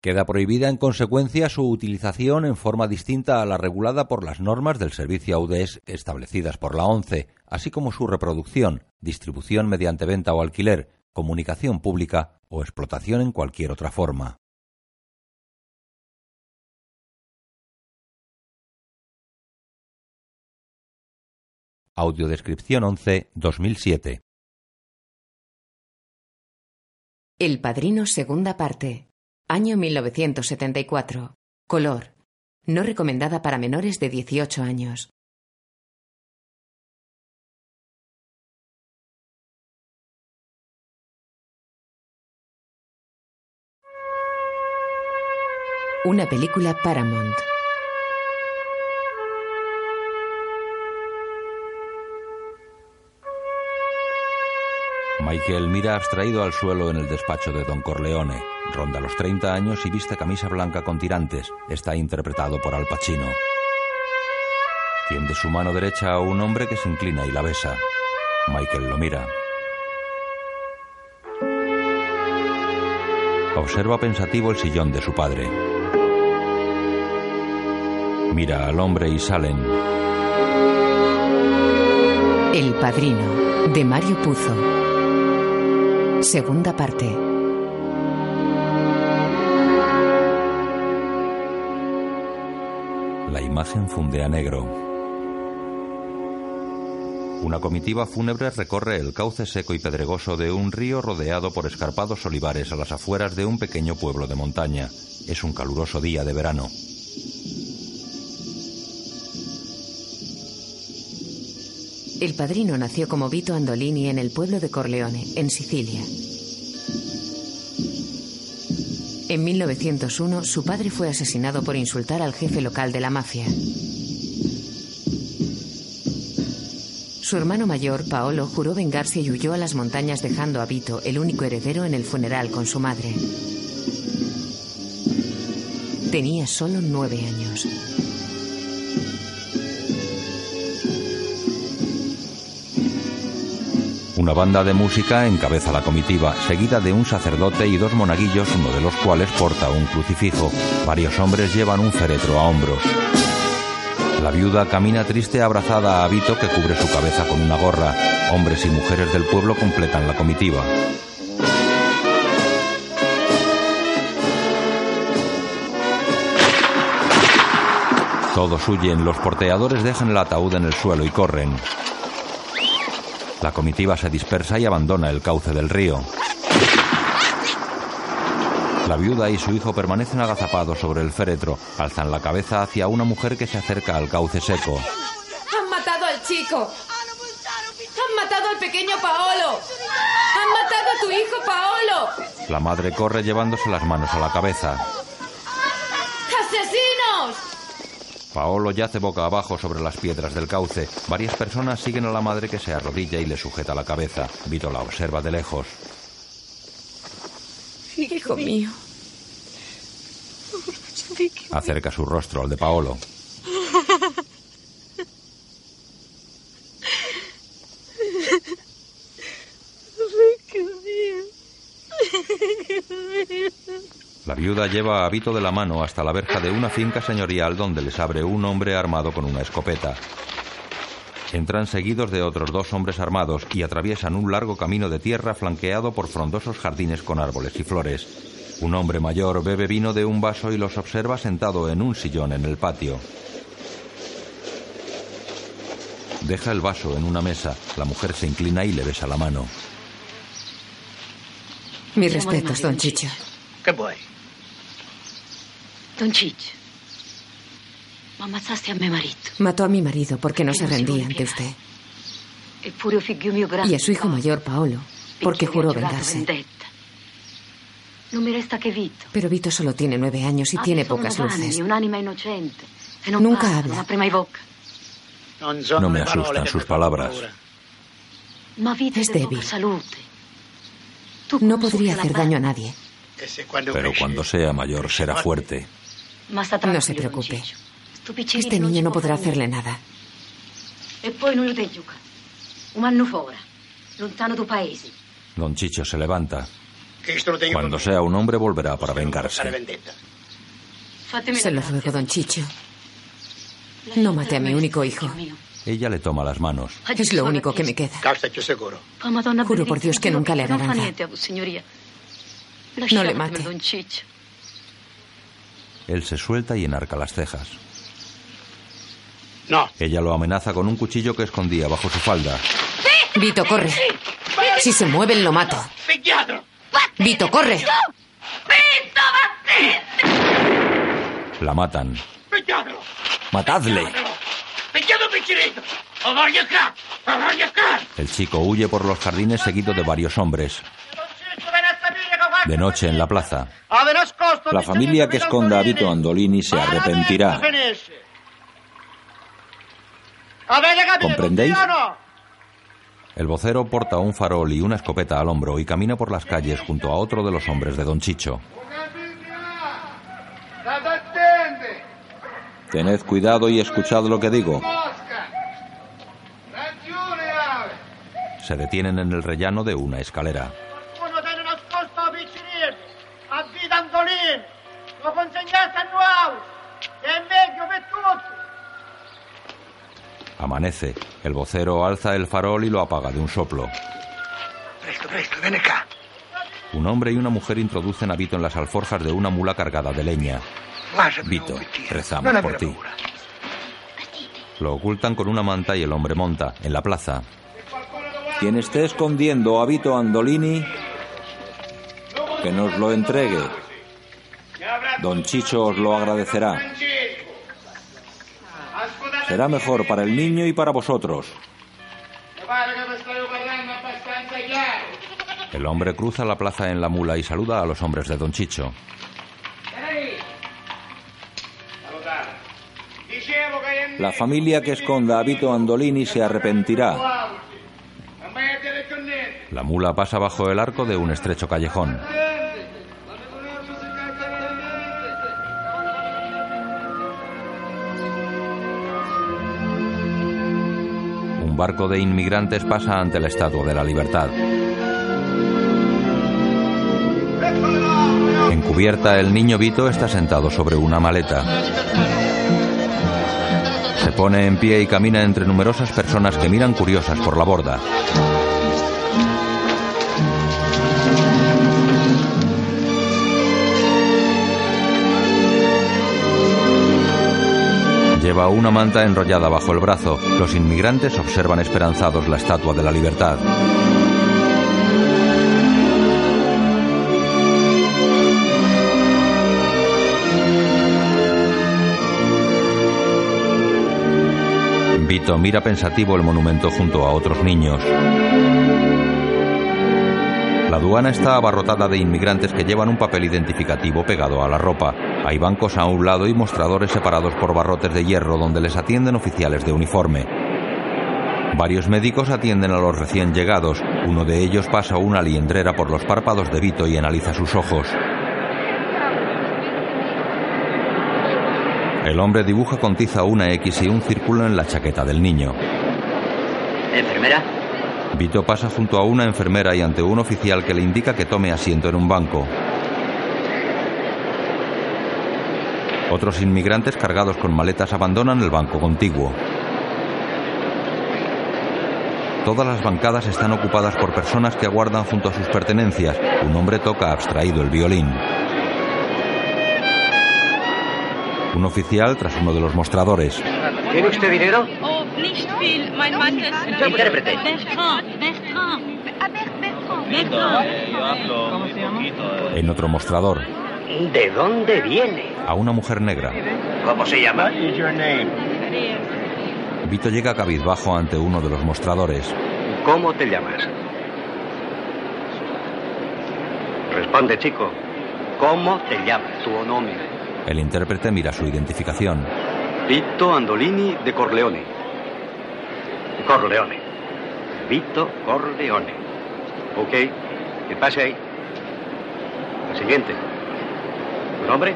Queda prohibida en consecuencia su utilización en forma distinta a la regulada por las normas del servicio AUDES establecidas por la ONCE, así como su reproducción, distribución mediante venta o alquiler, comunicación pública o explotación en cualquier otra forma. Audiodescripción 11 2007 El Padrino segunda parte. Año 1974. Color. No recomendada para menores de 18 años. Una película Paramount. Michael mira abstraído al suelo en el despacho de Don Corleone. Ronda los 30 años y viste camisa blanca con tirantes. Está interpretado por Al Pacino. Tiende su mano derecha a un hombre que se inclina y la besa. Michael lo mira. Observa pensativo el sillón de su padre. Mira al hombre y salen. El Padrino, de Mario Puzo. Segunda parte. La imagen funde a negro. Una comitiva fúnebre recorre el cauce seco y pedregoso de un río rodeado por escarpados olivares a las afueras de un pequeño pueblo de montaña. Es un caluroso día de verano. El padrino nació como Vito Andolini en el pueblo de Corleone, en Sicilia. En 1901, su padre fue asesinado por insultar al jefe local de la mafia. Su hermano mayor, Paolo, juró vengarse y huyó a las montañas dejando a Vito, el único heredero, en el funeral con su madre. Tenía solo nueve años. Una banda de música encabeza la comitiva, seguida de un sacerdote y dos monaguillos, uno de los cuales porta un crucifijo. Varios hombres llevan un féretro a hombros. La viuda camina triste abrazada a Vito que cubre su cabeza con una gorra. Hombres y mujeres del pueblo completan la comitiva. Todos huyen, los porteadores dejan el ataúd en el suelo y corren. La comitiva se dispersa y abandona el cauce del río. La viuda y su hijo permanecen agazapados sobre el féretro. Alzan la cabeza hacia una mujer que se acerca al cauce seco. ¡Han matado al chico! ¡Han matado al pequeño Paolo! ¡Han matado a tu hijo Paolo! La madre corre llevándose las manos a la cabeza. Paolo yace boca abajo sobre las piedras del cauce. Varias personas siguen a la madre que se arrodilla y le sujeta la cabeza. Vito la observa de lejos. Hijo mío. Acerca su rostro al de Paolo. Viuda lleva a Vito de la mano hasta la verja de una finca señorial donde les abre un hombre armado con una escopeta. Entran seguidos de otros dos hombres armados y atraviesan un largo camino de tierra flanqueado por frondosos jardines con árboles y flores. Un hombre mayor bebe vino de un vaso y los observa sentado en un sillón en el patio. Deja el vaso en una mesa. La mujer se inclina y le besa la mano. Mis respetos, don Chicho. Che vuoi? Don Ciccio, ma ammazzaste a mio marito. Mató a mi marido porque no se rendía ante usted. Y a su hijo mayor, Paolo, porque juró vengarse. mi. Pero Vito solo tiene nueve años y tiene pocas luces. Nunca habla. No me asustan sus mi palabras. paura. Ma Vito Es débil. No podría hacer daño a nadie. Pero cuando sea mayor será fuerte. No se preocupe. Este niño no podrá hacerle nada. Don Chicho se levanta. Cuando sea un hombre volverá para vengarse. Se lo ruego, don Chicho. No mate a mi único hijo. Ella le toma las manos. Es lo único que me queda. Juro por Dios que nunca le hará nada. No le mate. Él se suelta y enarca las cejas. No. Ella lo amenaza con un cuchillo que escondía bajo su falda. Vito, corre. Si se mueven, lo mato. Vito, corre. La matan. ¡Matadle! El chico huye por los jardines seguido de varios hombres. De noche en la plaza. La familia que esconda a Vito Andolini se arrepentirá. ¿Comprendéis? El vocero porta un farol y una escopeta al hombro y camina por las calles junto a otro de los hombres de Don Chicho. Tened cuidado y escuchad lo que digo. Se detienen en el rellano de una escalera. Amanece. El vocero alza el farol y lo apaga de un soplo. Presto, presto, ven acá. Un hombre y una mujer introducen a Vito en las alforjas de una mula cargada de leña. Vito, rezamos por ti. Lo ocultan con una manta y el hombre monta, en la plaza. Quien esté escondiendo a Vito Andolini, que nos lo entregue. Don Chicho os lo agradecerá. Será mejor para el niño y para vosotros. El hombre cruza la plaza en la mula y saluda a los hombres de Don Chicho. La familia que esconda a Vito Andolini se arrepentirá. La mula pasa bajo el arco de un estrecho callejón. Barco de inmigrantes pasa ante la Estatua de la Libertad. En cubierta, el niño Vito está sentado sobre una maleta. Se pone en pie y camina entre numerosas personas que miran curiosas por la borda. Lleva una manta enrollada bajo el brazo. Los inmigrantes observan esperanzados la Estatua de la Libertad. Vito mira pensativo el monumento junto a otros niños. La aduana está abarrotada de inmigrantes que llevan un papel identificativo pegado a la ropa. Hay bancos a un lado y mostradores separados por barrotes de hierro donde les atienden oficiales de uniforme. Varios médicos atienden a los recién llegados. Uno de ellos pasa una liendrera por los párpados de Vito y analiza sus ojos. El hombre dibuja con tiza una X y un círculo en la chaqueta del niño. ¿Enfermera? Vito pasa junto a una enfermera y ante un oficial que le indica que tome asiento en un banco. Otros inmigrantes cargados con maletas abandonan el banco contiguo. Todas las bancadas están ocupadas por personas que aguardan junto a sus pertenencias. Un hombre toca abstraído el violín. Un oficial tras uno de los mostradores. ¿Tiene usted dinero? Intérprete. En otro mostrador, ¿De dónde viene? a una mujer negra. ¿Cómo se llama? Vito llega cabizbajo ante uno de los mostradores. ¿Cómo te llamas? Responde, chico. ¿Cómo te llamas? Tu nombre. El intérprete mira su identificación. Vito Andolini de Corleone. Corleone. Vito Corleone. Ok. Que pase ahí. El siguiente. ¿Tu nombre?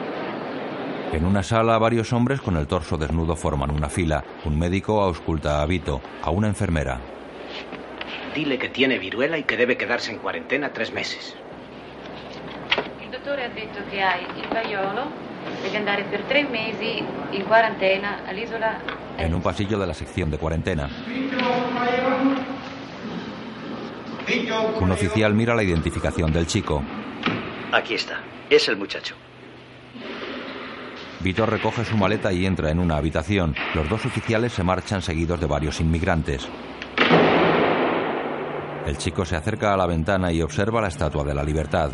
En una sala, varios hombres con el torso desnudo forman una fila. Un médico ausculta a Vito, a una enfermera. Dile que tiene viruela y que debe quedarse en cuarentena tres meses. Il dottore ha detto che hai il vaiolo, devi andare per tre mesi in quarantena all'isola. En un pasillo de la sección de cuarentena. Un oficial mira la identificación del chico. Aquí está. Es el muchacho. Vito recoge su maleta y entra en una habitación. Los dos oficiales se marchan seguidos de varios inmigrantes. El chico se acerca a la ventana y observa la Estatua de la Libertad.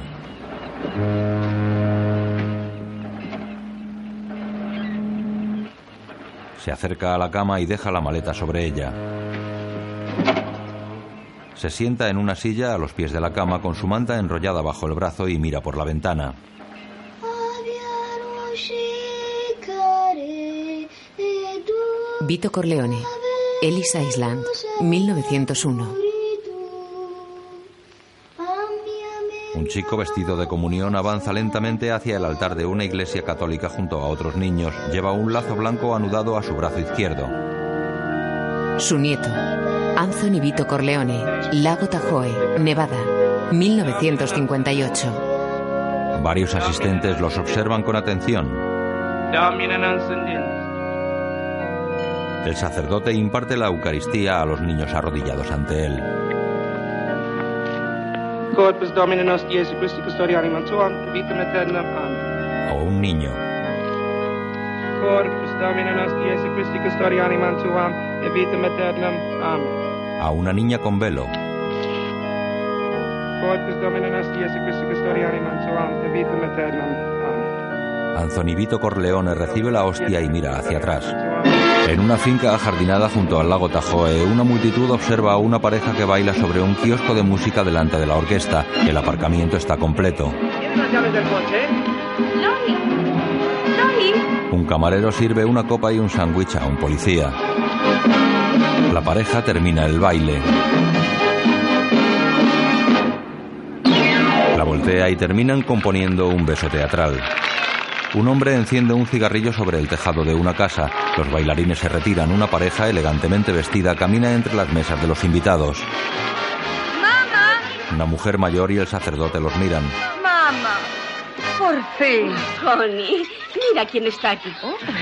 Se acerca a la cama y deja la maleta sobre ella. Se sienta en una silla a los pies de la cama con su manta enrollada bajo el brazo y mira por la ventana. Vito Corleone. Ellis Island. 1901. Un chico vestido de comunión avanza lentamente hacia el altar de una iglesia católica junto a otros niños. Lleva un lazo blanco anudado a su brazo izquierdo. Su nieto. Anthony Vito Corleone. Lago Tahoe, Nevada. 1958. Varios asistentes los observan con atención. El sacerdote imparte la Eucaristía a los niños arrodillados ante él. O un niño. A una niña con velo. Anthony Vito Corleone recibe la hostia y mira hacia atrás. En una finca ajardinada junto al lago Tahoe, una multitud observa a una pareja que baila sobre un kiosco de música delante de la orquesta. El aparcamiento está completo. ¿Tienes las llaves del coche? Un camarero sirve una copa y un sándwich a un policía. La pareja termina el baile. La voltea y terminan componiendo un beso teatral. Un hombre enciende un cigarrillo sobre el tejado de una casa. Los bailarines se retiran. Una pareja elegantemente vestida camina entre las mesas de los invitados. ¡Mamá! Una mujer mayor y el sacerdote los miran. ¡Mamá! Por fin. Tony, mira quién está aquí.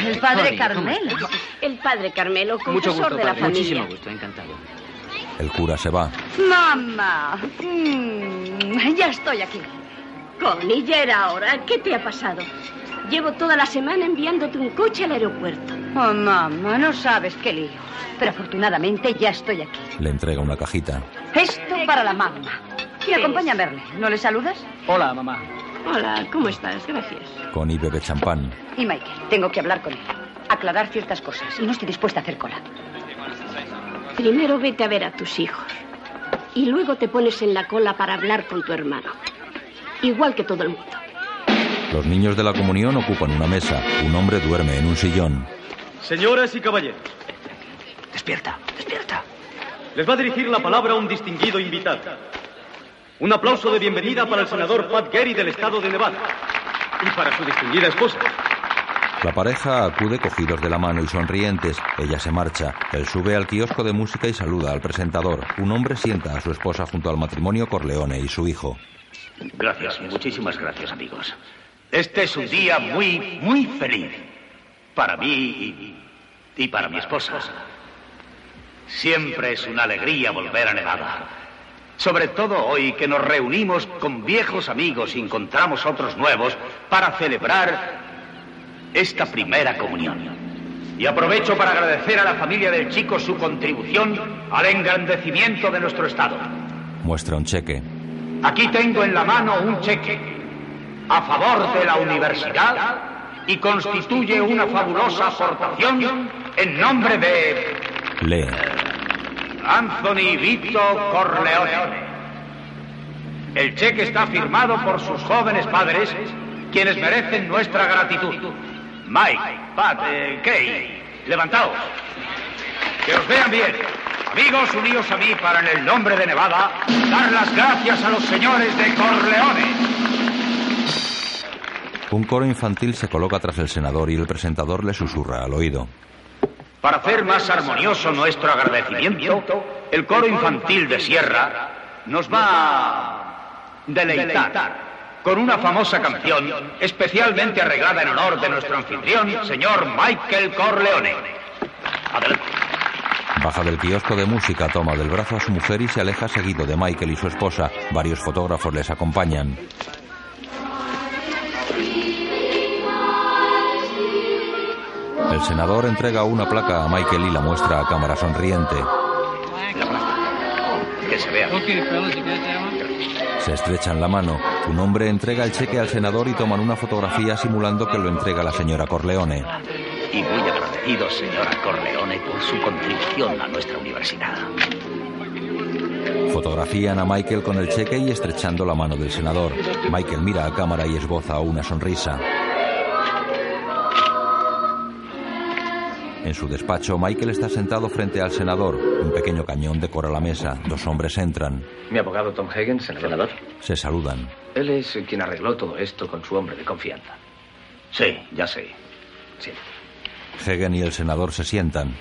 El padre Carmelo. El padre Carmelo, Mucho confesor gusto, de la padre. familia. Muchísimo gusto, encantado. El cura se va. Mamá. Mm, ya estoy aquí. Connie, ya era hora. ¿Qué te ha pasado? Llevo toda la semana enviándote un coche al aeropuerto. Oh, mamá, no sabes qué lío. Pero afortunadamente ya estoy aquí. Le entrega una cajita. Esto para la mamá. ¿Qué Y acompaña a verle. ¿No le saludas? Hola, mamá. Hola, ¿cómo estás? Gracias. Connie bebe champán. Y Michael, tengo que hablar con él. Aclarar ciertas cosas. Y no estoy dispuesta a hacer cola. Primero vete a ver a tus hijos. Y luego te pones en la cola para hablar con tu hermano. Igual que todo el mundo. Los niños de la comunión ocupan una mesa. Un hombre duerme en un sillón. Señoras y caballeros, Despierta, despierta. les va a dirigir la palabra un distinguido invitado. Un aplauso de bienvenida para el senador Pat Gary del estado de Nevada. Y para su distinguida esposa. La pareja acude cogidos de la mano y sonrientes. Ella se marcha. Él sube al kiosco de música y saluda al presentador. Un hombre sienta a su esposa junto al matrimonio Corleone y su hijo. Gracias, muchísimas gracias, amigos. Este es un día muy, muy feliz. Para mí y, y para mi esposa. Siempre es una alegría volver a Nevada. Sobre todo hoy que nos reunimos con viejos amigos y encontramos otros nuevos para celebrar esta primera comunión. Y aprovecho para agradecer a la familia del chico su contribución al engrandecimiento de nuestro Estado. Muestra un cheque. Aquí tengo en la mano un cheque a favor de la universidad y constituye una fabulosa aportación en nombre de Lee. Anthony Vito Corleone. El cheque está firmado por sus jóvenes padres, quienes merecen nuestra gratitud. Mike, Pat, eh, Kay, levantaos. Que os vean bien. Amigos, unidos a mí para en el nombre de Nevada dar las gracias a los señores de Corleone. Un coro infantil se coloca tras el senador y el presentador le susurra al oído. Para hacer más armonioso nuestro agradecimiento, el coro infantil de Sierra nos va a deleitar con una famosa canción especialmente arreglada en honor de nuestro anfitrión, señor Michael Corleone. Adelante. Baja del kiosco de música, toma del brazo a su mujer y se aleja seguido de Michael y su esposa. Varios fotógrafos les acompañan. El senador entrega una placa a Michael y la muestra a cámara sonriente. Que se vea. Se estrechan la mano. Un hombre entrega el cheque al senador y toman una fotografía simulando que lo entrega la señora Corleone. Y muy agradecido, señora Corleone, por su contribución a nuestra universidad. Fotografían a Michael con el cheque y estrechando la mano del senador. Michael mira a cámara y esboza una sonrisa. En su despacho, Michael está sentado frente al senador. Un pequeño cañón decora la mesa. Dos hombres entran. Mi abogado Tom Hagen, senador. Se saludan. Él es quien arregló todo esto con su hombre de confianza. Sí, ya sé. Sí. Hagen y el senador se sientan.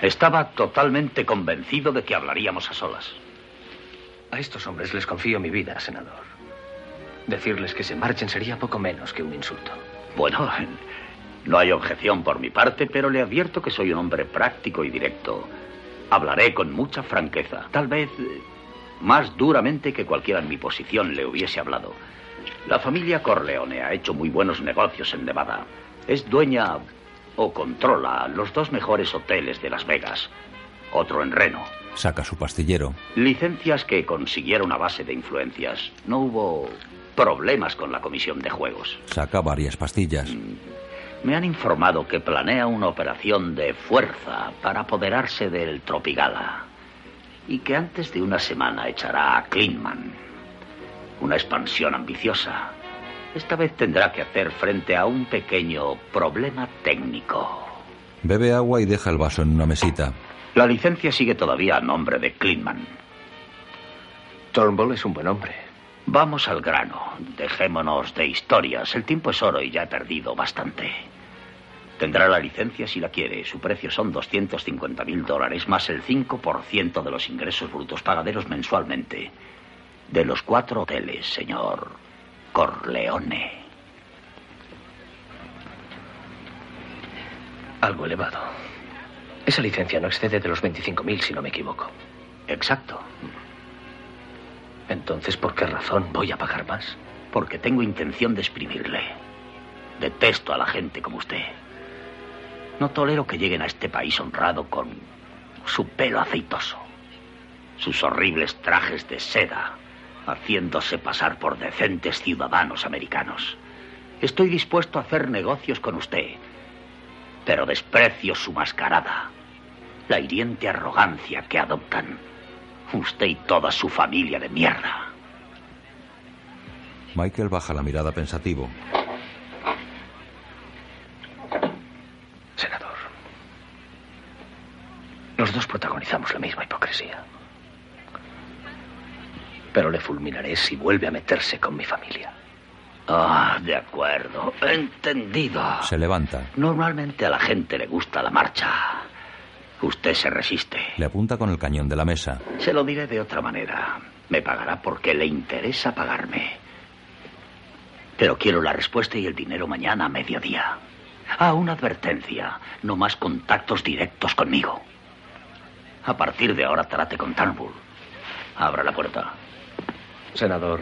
Estaba totalmente convencido de que hablaríamos a solas. A estos hombres les confío mi vida, senador. Decirles que se marchen sería poco menos que un insulto. Bueno, no hay objeción por mi parte, pero le advierto que soy un hombre práctico y directo. Hablaré con mucha franqueza, tal vez eh, más duramente que cualquiera en mi posición le hubiese hablado. La familia Corleone ha hecho muy buenos negocios en Nevada. Es dueña o controla los dos mejores hoteles de Las Vegas. Otro en Reno. Saca su pastillero. Licencias que consiguieron a base de influencias. No hubo problemas con la comisión de juegos. Saca varias pastillas. Me han informado que planea una operación de fuerza para apoderarse del Tropigala y que antes de una semana echará a Kleinman. Una expansión ambiciosa. Esta vez tendrá que hacer frente a un pequeño problema técnico. Bebe agua y deja el vaso en una mesita. La licencia sigue todavía a nombre de Kleinman. Turnbull es un buen hombre. Vamos al grano. Dejémonos de historias. El tiempo es oro y ya he perdido bastante. Tendrá la licencia si la quiere. Su precio son 250 mil dólares más el 5% de los ingresos brutos pagaderos mensualmente. De los cuatro hoteles, señor Corleone. Algo elevado. Esa licencia no excede de los 25 mil, si no me equivoco. Exacto. Entonces, ¿por qué razón voy a pagar más? Porque tengo intención de exprimirle. Detesto a la gente como usted. No tolero que lleguen a este país honrado con su pelo aceitoso, sus horribles trajes de seda, haciéndose pasar por decentes ciudadanos americanos. Estoy dispuesto a hacer negocios con usted, pero desprecio su mascarada, la hiriente arrogancia que adoptan. Usted y toda su familia de mierda. Michael baja la mirada pensativo. Senador, los dos protagonizamos la misma hipocresía. Pero le fulminaré si vuelve a meterse con mi familia. Ah, de acuerdo. Entendido. Se levanta. Normalmente a la gente le gusta la marcha. Usted se resiste. Le apunta con el cañón de la mesa. Se lo diré de otra manera. Me pagará porque le interesa pagarme. Pero quiero la respuesta y el dinero mañana a mediodía. Ah, una advertencia. No más contactos directos conmigo. A partir de ahora trate con Turnbull. Abra la puerta. Senador,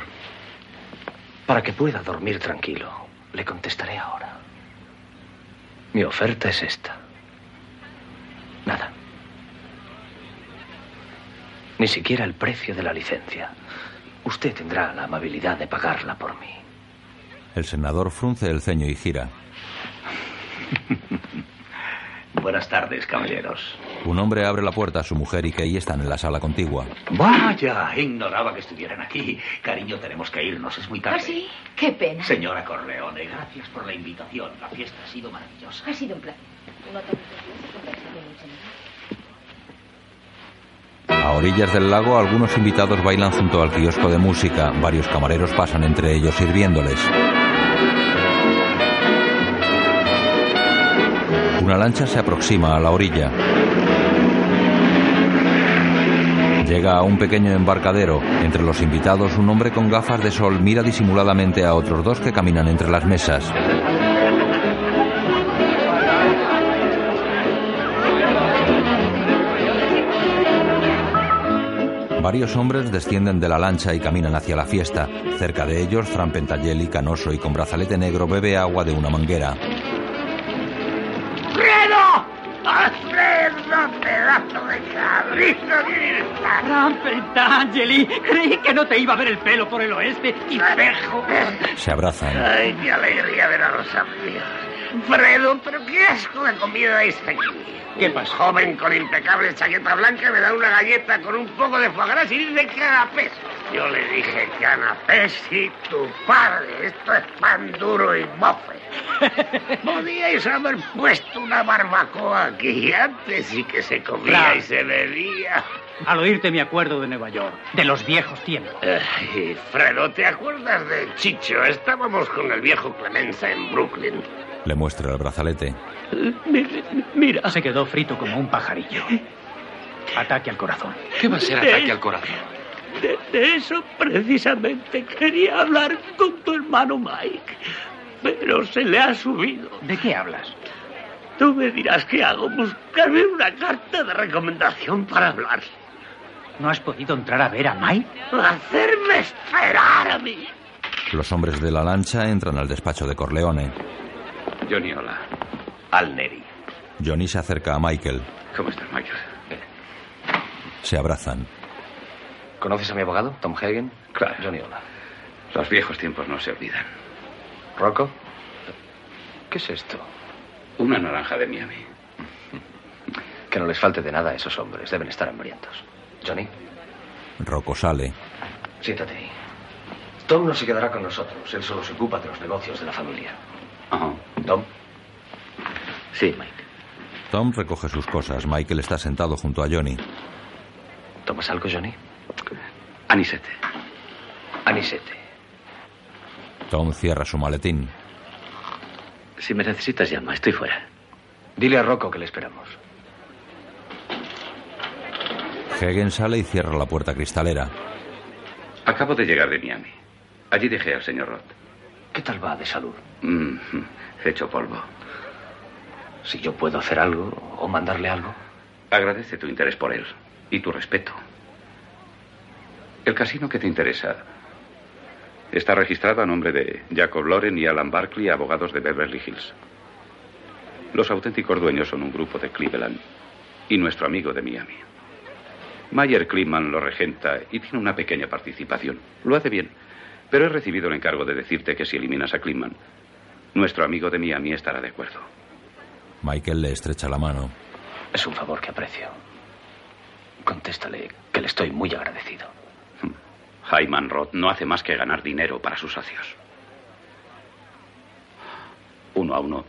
para que pueda dormir tranquilo, le contestaré ahora. Mi oferta es esta. Nada. Ni siquiera el precio de la licencia. Usted tendrá la amabilidad de pagarla por mí. El senador frunce el ceño y gira. Buenas tardes, caballeros. Un hombre abre la puerta a su mujer y Kay están en la sala contigua. Vaya, ignoraba que estuvieran aquí. Cariño, tenemos que irnos, es muy tarde. ¿Ah, sí? Qué pena. Señora Corleone, gracias por la invitación. La fiesta ha sido maravillosa. Ha sido un placer. Orillas del lago, algunos invitados bailan junto al kiosco de música. Varios camareros pasan entre ellos sirviéndoles. Una lancha se aproxima a la orilla. Llega a un pequeño embarcadero. Entre los invitados, un hombre con gafas de sol mira disimuladamente a otros dos que caminan entre las mesas. Varios hombres descienden de la lancha y caminan hacia la fiesta. Cerca de ellos, Fran Pentageli, canoso y con brazalete negro, bebe agua de una manguera. ¡Fredo! ¡Alfredo, pedazo de cabrito! Fran Pentangeli, creí que no te iba a ver el pelo por el oeste, espejo. Se abrazan. Ay, qué alegría ver a los amigos. Fredo, pero qué asco de comida es aquí. ¿Qué pasó? Joven con impecable chaqueta blanca me da una galleta con un poco de foie gras y dice canapés. Yo le dije canapés y tu padre. Esto es pan duro y bofe. Podíais haber puesto una barbacoa aquí antes y que se comía Claro. y se bebía. Al oírte me acuerdo de Nueva York, de los viejos tiempos. Ay, Fredo, ¿te acuerdas de Chicho? Estábamos con el viejo Clemenza en Brooklyn. Le muestra el brazalete. Mira. Se quedó frito como un pajarillo. Ataque al corazón. ¿Qué va a ser ataque al corazón? De, de eso precisamente quería hablar con tu hermano Mike. Pero se le ha subido. ¿De qué hablas? Tú me dirás qué hago. Buscarme una carta de recomendación para hablar. ¿No has podido entrar a ver a Mike? Hacerme esperar a mí. Los hombres de la lancha entran al despacho de Corleone. Johnny, hola. Al Neri. Johnny se acerca a Michael. ¿Cómo estás, Michael? Se abrazan. ¿Conoces a mi abogado, Tom Hagen? Claro. Johnny, hola. Los viejos tiempos no se olvidan. ¿Rocco? ¿Qué es esto? Una naranja de Miami. Que no les falte de nada a esos hombres. Deben estar hambrientos. Johnny, Rocco sale. siéntate ahí. Tom no se quedará con nosotros. Él solo se ocupa de los negocios de la familia. Tom. Sí, Mike. Tom recoge sus cosas. Michael está sentado junto a Johnny. ¿Tomas algo, Johnny? Anisete. Anisete. Tom cierra su maletín. Si me necesitas, llama. Estoy fuera. Dile a Rocco que le esperamos. Hagen sale y cierra la puerta cristalera. Acabo de llegar de Miami. Allí dejé al señor Roth. ¿Qué tal va de salud? Mm, hecho polvo. Si yo puedo hacer algo o mandarle algo. Agradece tu interés por él y tu respeto. El casino que te interesa está registrado a nombre de Jacob Loren y Alan Barkley, abogados de Beverly Hills. Los auténticos dueños son un grupo de Cleveland y nuestro amigo de Miami. Mayer Kliman lo regenta y tiene una pequeña participación. Lo hace bien, pero he recibido el encargo de decirte que si eliminas a Kliman, nuestro amigo de Miami estará de acuerdo. Michael le estrecha la mano. Es un favor que aprecio. Contéstale que le estoy muy agradecido. Hyman Roth no hace más que ganar dinero para sus socios. Uno a uno,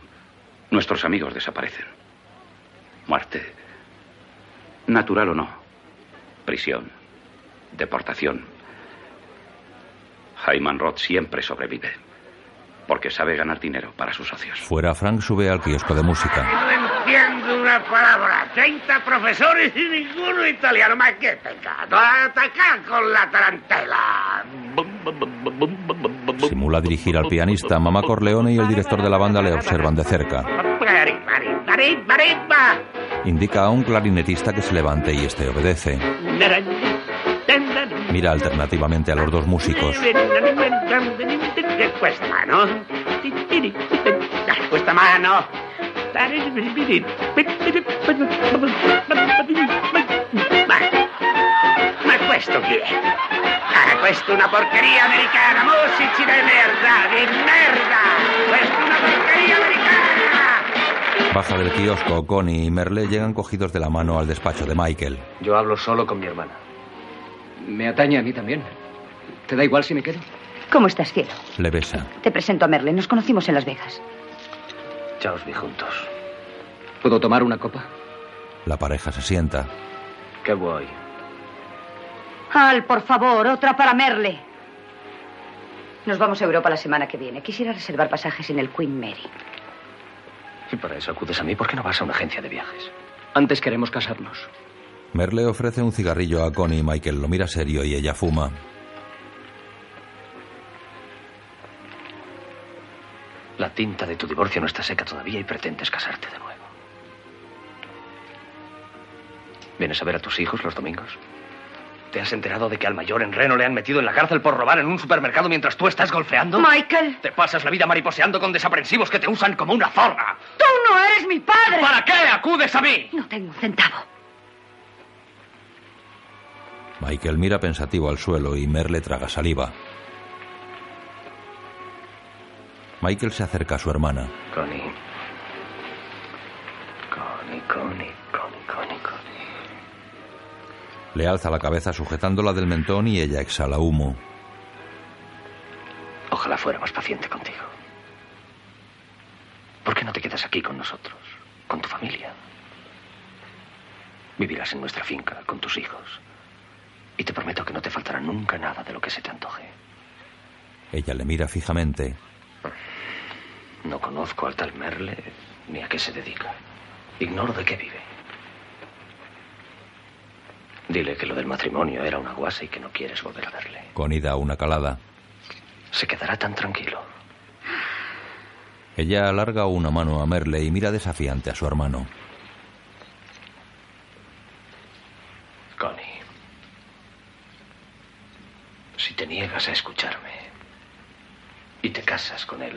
nuestros amigos desaparecen. Muerte. Natural o no. Prisión. Deportación. Hyman Roth siempre sobrevive. Porque sabe ganar dinero para sus socios. Fuera, Frank sube al kiosco de música. No entiendo una palabra. 30 profesores y ninguno italiano. Más que pecado. Atacar con la tarantela. Simula dirigir al pianista. Mamá Corleone y el director de la banda le observan de cerca. Indica a un clarinetista que se levante y este obedece. Mira alternativamente a los dos músicos. Questa mano. Questa mano. Ma questo chi è? Ah, questa è una porcheria americana, musici di merda, di merda! Questa è una porcheria americana! Baja del kiosco. Connie y Merle llegan cogidos de la mano al despacho de Michael. Yo hablo solo con mi hermana. Me atañe a mí también. ¿Te da igual si me quedo? ¿Cómo estás, cielo? Le besa. Te presento a Merle. Nos conocimos en Las Vegas. Ya os vi juntos. ¿Puedo tomar una copa? La pareja se sienta. Qué guay. Al, por favor, otra para Merle. Nos vamos a Europa la semana que viene. Quisiera reservar pasajes en el Queen Mary. Y para eso acudes a mí, ¿por qué no vas a una agencia de viajes? Antes queremos casarnos. Merle ofrece un cigarrillo a Connie. Michael lo mira serio y ella fuma. La tinta de tu divorcio no está seca todavía y pretendes casarte de nuevo. ¿Vienes a ver a tus hijos los domingos? ¿Te has enterado de que al mayor en Reno le han metido en la cárcel por robar en un supermercado mientras tú estás golfeando? Michael. Te pasas la vida mariposeando con desaprensivos que te usan como una zorra. Tú no eres mi padre. ¿Para qué acudes a mí? No tengo un centavo. Michael mira pensativo al suelo y Merle traga saliva. Michael se acerca a su hermana. Connie. Connie, Connie, Connie, Connie, Connie. Le alza la cabeza sujetándola del mentón y ella exhala humo. Ojalá fuera más paciente contigo. ¿Por qué no te quedas aquí con nosotros? Con tu familia. Vivirás en nuestra finca con tus hijos. Y te prometo que no te faltará nunca nada de lo que se te antoje. Ella le mira fijamente. No conozco al tal Merle ni a qué se dedica. Ignoro de qué vive. Dile que lo del matrimonio era una guasa y que no quieres volver a verle. Connie da una calada. Se quedará tan tranquilo. Ella alarga una mano a Merle y mira desafiante a su hermano. Connie. Si te niegas a escucharme y te casas con él,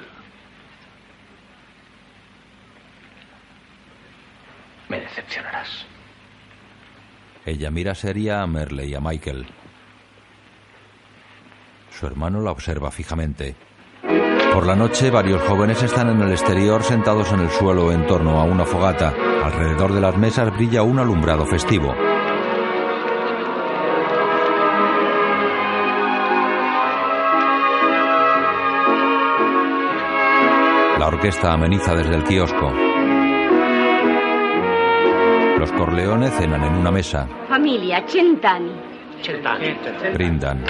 me decepcionarás. Ella mira seria a Merle y a Michael. Su hermano la observa fijamente. Por la noche, varios jóvenes están en el exterior sentados en el suelo en torno a una fogata. Alrededor de las mesas brilla un alumbrado festivo. Orquesta ameniza desde el kiosco. Los Corleones cenan en una mesa. Familia Centani. Centani. Brindan.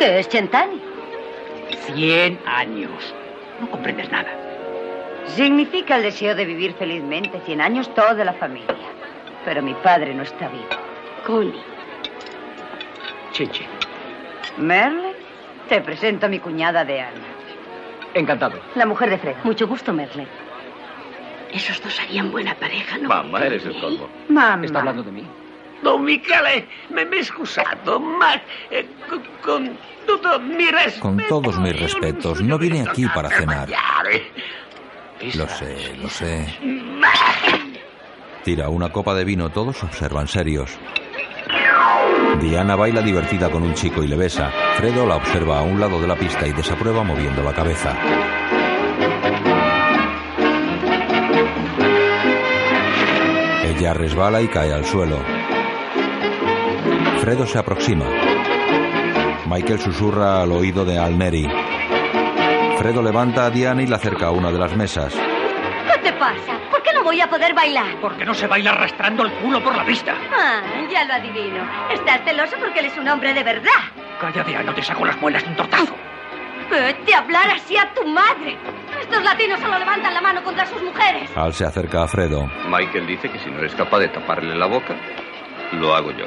¿Qué es Centani? Cien años. No comprendes nada. Significa el deseo de vivir felizmente cien años toda la familia. Pero mi padre no está vivo. Connie. Chichi. Merle, te presento a mi cuñada de Ana. Encantado. La mujer de Fred. Mucho gusto, Merle. Esos dos harían buena pareja, ¿no? Mamma, eres il colmo. Mamma. Está hablando de mí. Don Michele, me, me scusato, ma eh, co- con tutto mi respeto... Con todos mis respetos, no vine aquí para cenar. mangiare. Lo sé, lo sé. Tira una copa de vino, todos observan serios. Diana baila divertida con un chico y le besa. Fredo la observa a un lado de la pista y desaprueba moviendo la cabeza. Ella resbala y cae al suelo. Fredo se aproxima. Michael susurra al oído de Alneri. Fredo levanta a Diana y la acerca a una de las mesas. ¿Qué te pasa? ¿Por qué no voy a poder bailar? Porque no se baila arrastrando el culo por la pista. Ah, ya lo adivino. Estás celoso porque él es un hombre de verdad. Cállate, no te saco las muelas de un tortazo. Vete a hablar así a tu madre. Estos latinos solo levantan la mano contra sus mujeres. Al se acerca a Fredo. Michael dice que si no eres capaz de taparle la boca, lo hago yo.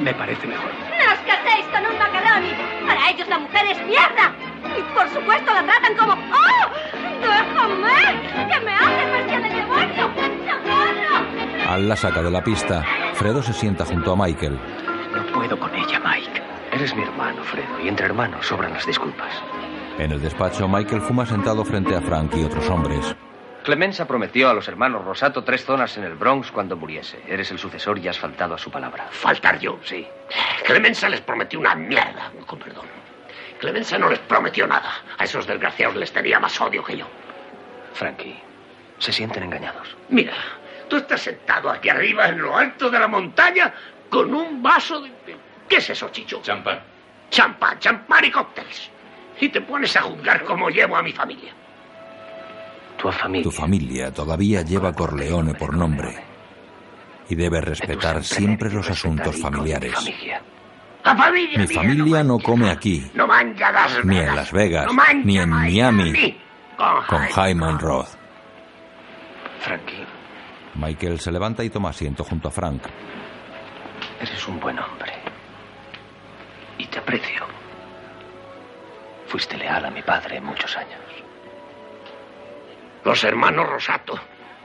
Me parece mejor. No os caséis con un macaroni. Para ellos la mujer es mierda. Y por supuesto la tratan como... ¡Oh! ¡Déjame! ¡Que me haces bestia del demonio! ¡Socorro! Al la saca de la pista. Fredo se sienta junto a Michael. No puedo con ella, Mike. Eres mi hermano, Fredo, y entre hermanos sobran las disculpas. En el despacho, Michael fuma sentado frente a Frank y otros hombres. Clemenza prometió a los hermanos Rosato tres zonas en el Bronx cuando muriese. Eres el sucesor y has faltado a su palabra. ¿Faltar yo? Sí. Clemenza les prometió una mierda, con perdón. Clemenza no les prometió nada. A esos desgraciados les tenía más odio que yo. Frankie, se sienten engañados. Mira, tú estás sentado aquí arriba en lo alto de la montaña con un vaso de... ¿Qué es eso, Chicho? Champán. Champán, champán y cócteles. Y te pones a juzgar cómo llevo a mi familia. Tu familia. Tu familia todavía lleva Corleone por nombre. Y debe respetar siempre los asuntos familiares. Mi familia no come aquí, ni en. Las Vegas, ni en Miami, con Hyman Roth. Frankie, Michael se levanta y toma asiento junto a Frank. eres un buen hombre. Y te aprecio. Fuiste leal a mi padre muchos años. Los hermanos Rosato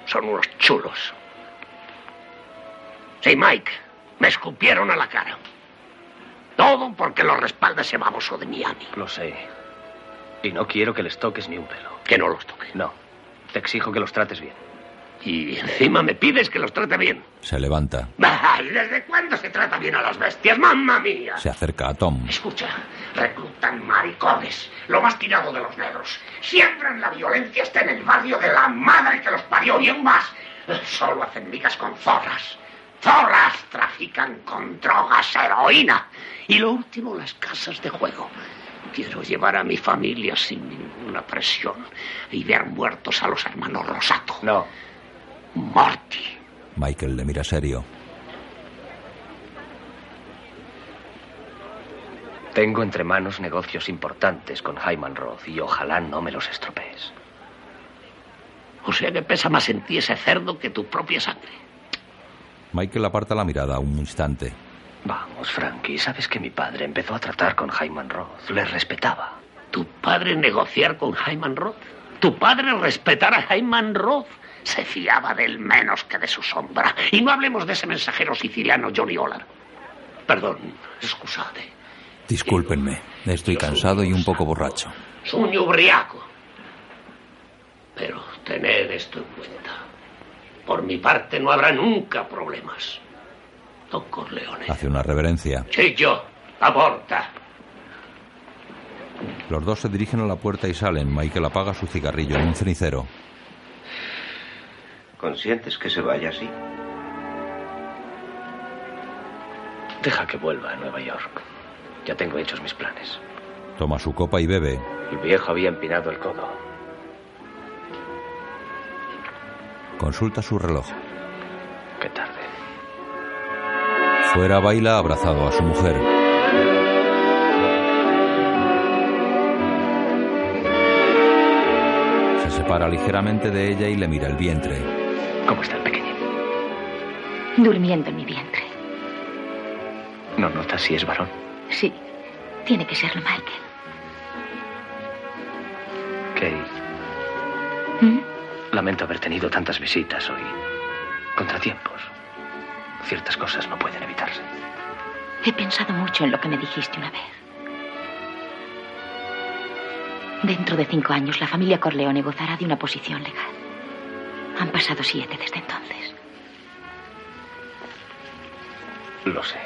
son unos chulos. Sí, Mike, me escupieron a la cara. Todo porque lo respalda ese baboso de Miami. Lo sé. Y no quiero que les toques ni un pelo. Que no los toque. No. Te exijo que los trates bien. Y encima me pides que los trate bien. Se levanta. Ay, ¿desde cuándo se trata bien a las bestias? ¡Mamma mía! Se acerca a Tom. Escucha, reclutan maricones, lo más tirado de los negros. Siembran la violencia está en el barrio de la madre que los parió y aún más. Solo hacen migas con zorras. Zorras trafican con drogas, heroína. Y lo último, las casas de juego. Quiero llevar a mi familia sin ninguna presión y ver muertos a los hermanos Rosato. No. Morty. Michael le mira serio. Tengo entre manos negocios importantes con Hyman Roth y ojalá no me los estropees. O sea que pesa más en ti ese cerdo que tu propia sangre. Michael aparta la mirada un instante. Vamos, Frankie, sabes que mi padre empezó a tratar con Hyman Roth. Le respetaba. ¿Tu padre negociar con Hyman Roth? ¿Tu padre respetar a Hyman Roth? Se fiaba del menos que de su sombra. Y no hablemos de ese mensajero siciliano Johnny Olar. Perdón, excusate. Discúlpenme, estoy cansado y un poco borracho. Es un ubriaco. Pero tened esto en cuenta. Por mi parte no habrá nunca problemas. Don Corleone. Hace una reverencia. Chillo, aborta. Los dos se dirigen a la puerta y salen. Michael apaga su cigarrillo en un cenicero. ¿Consientes que se vaya así? Deja que vuelva a Nueva York. Ya tengo hechos mis planes. Toma su copa y bebe. El viejo había empinado el codo. Consulta su reloj. Qué tarde. Fuera baila abrazado a su mujer. Se separa ligeramente de ella y le mira el vientre. ¿Cómo está el pequeño? Durmiendo en mi vientre. ¿No notas si es varón? Sí, tiene que serlo, Michael. Kate. ¿Mm? Lamento haber tenido tantas visitas hoy. Contratiempos. Ciertas cosas no pueden evitarse. He pensado mucho en lo que me dijiste una vez. Dentro de cinco años, la familia Corleone gozará de una posición legal. Han pasado siete desde entonces. Lo sé.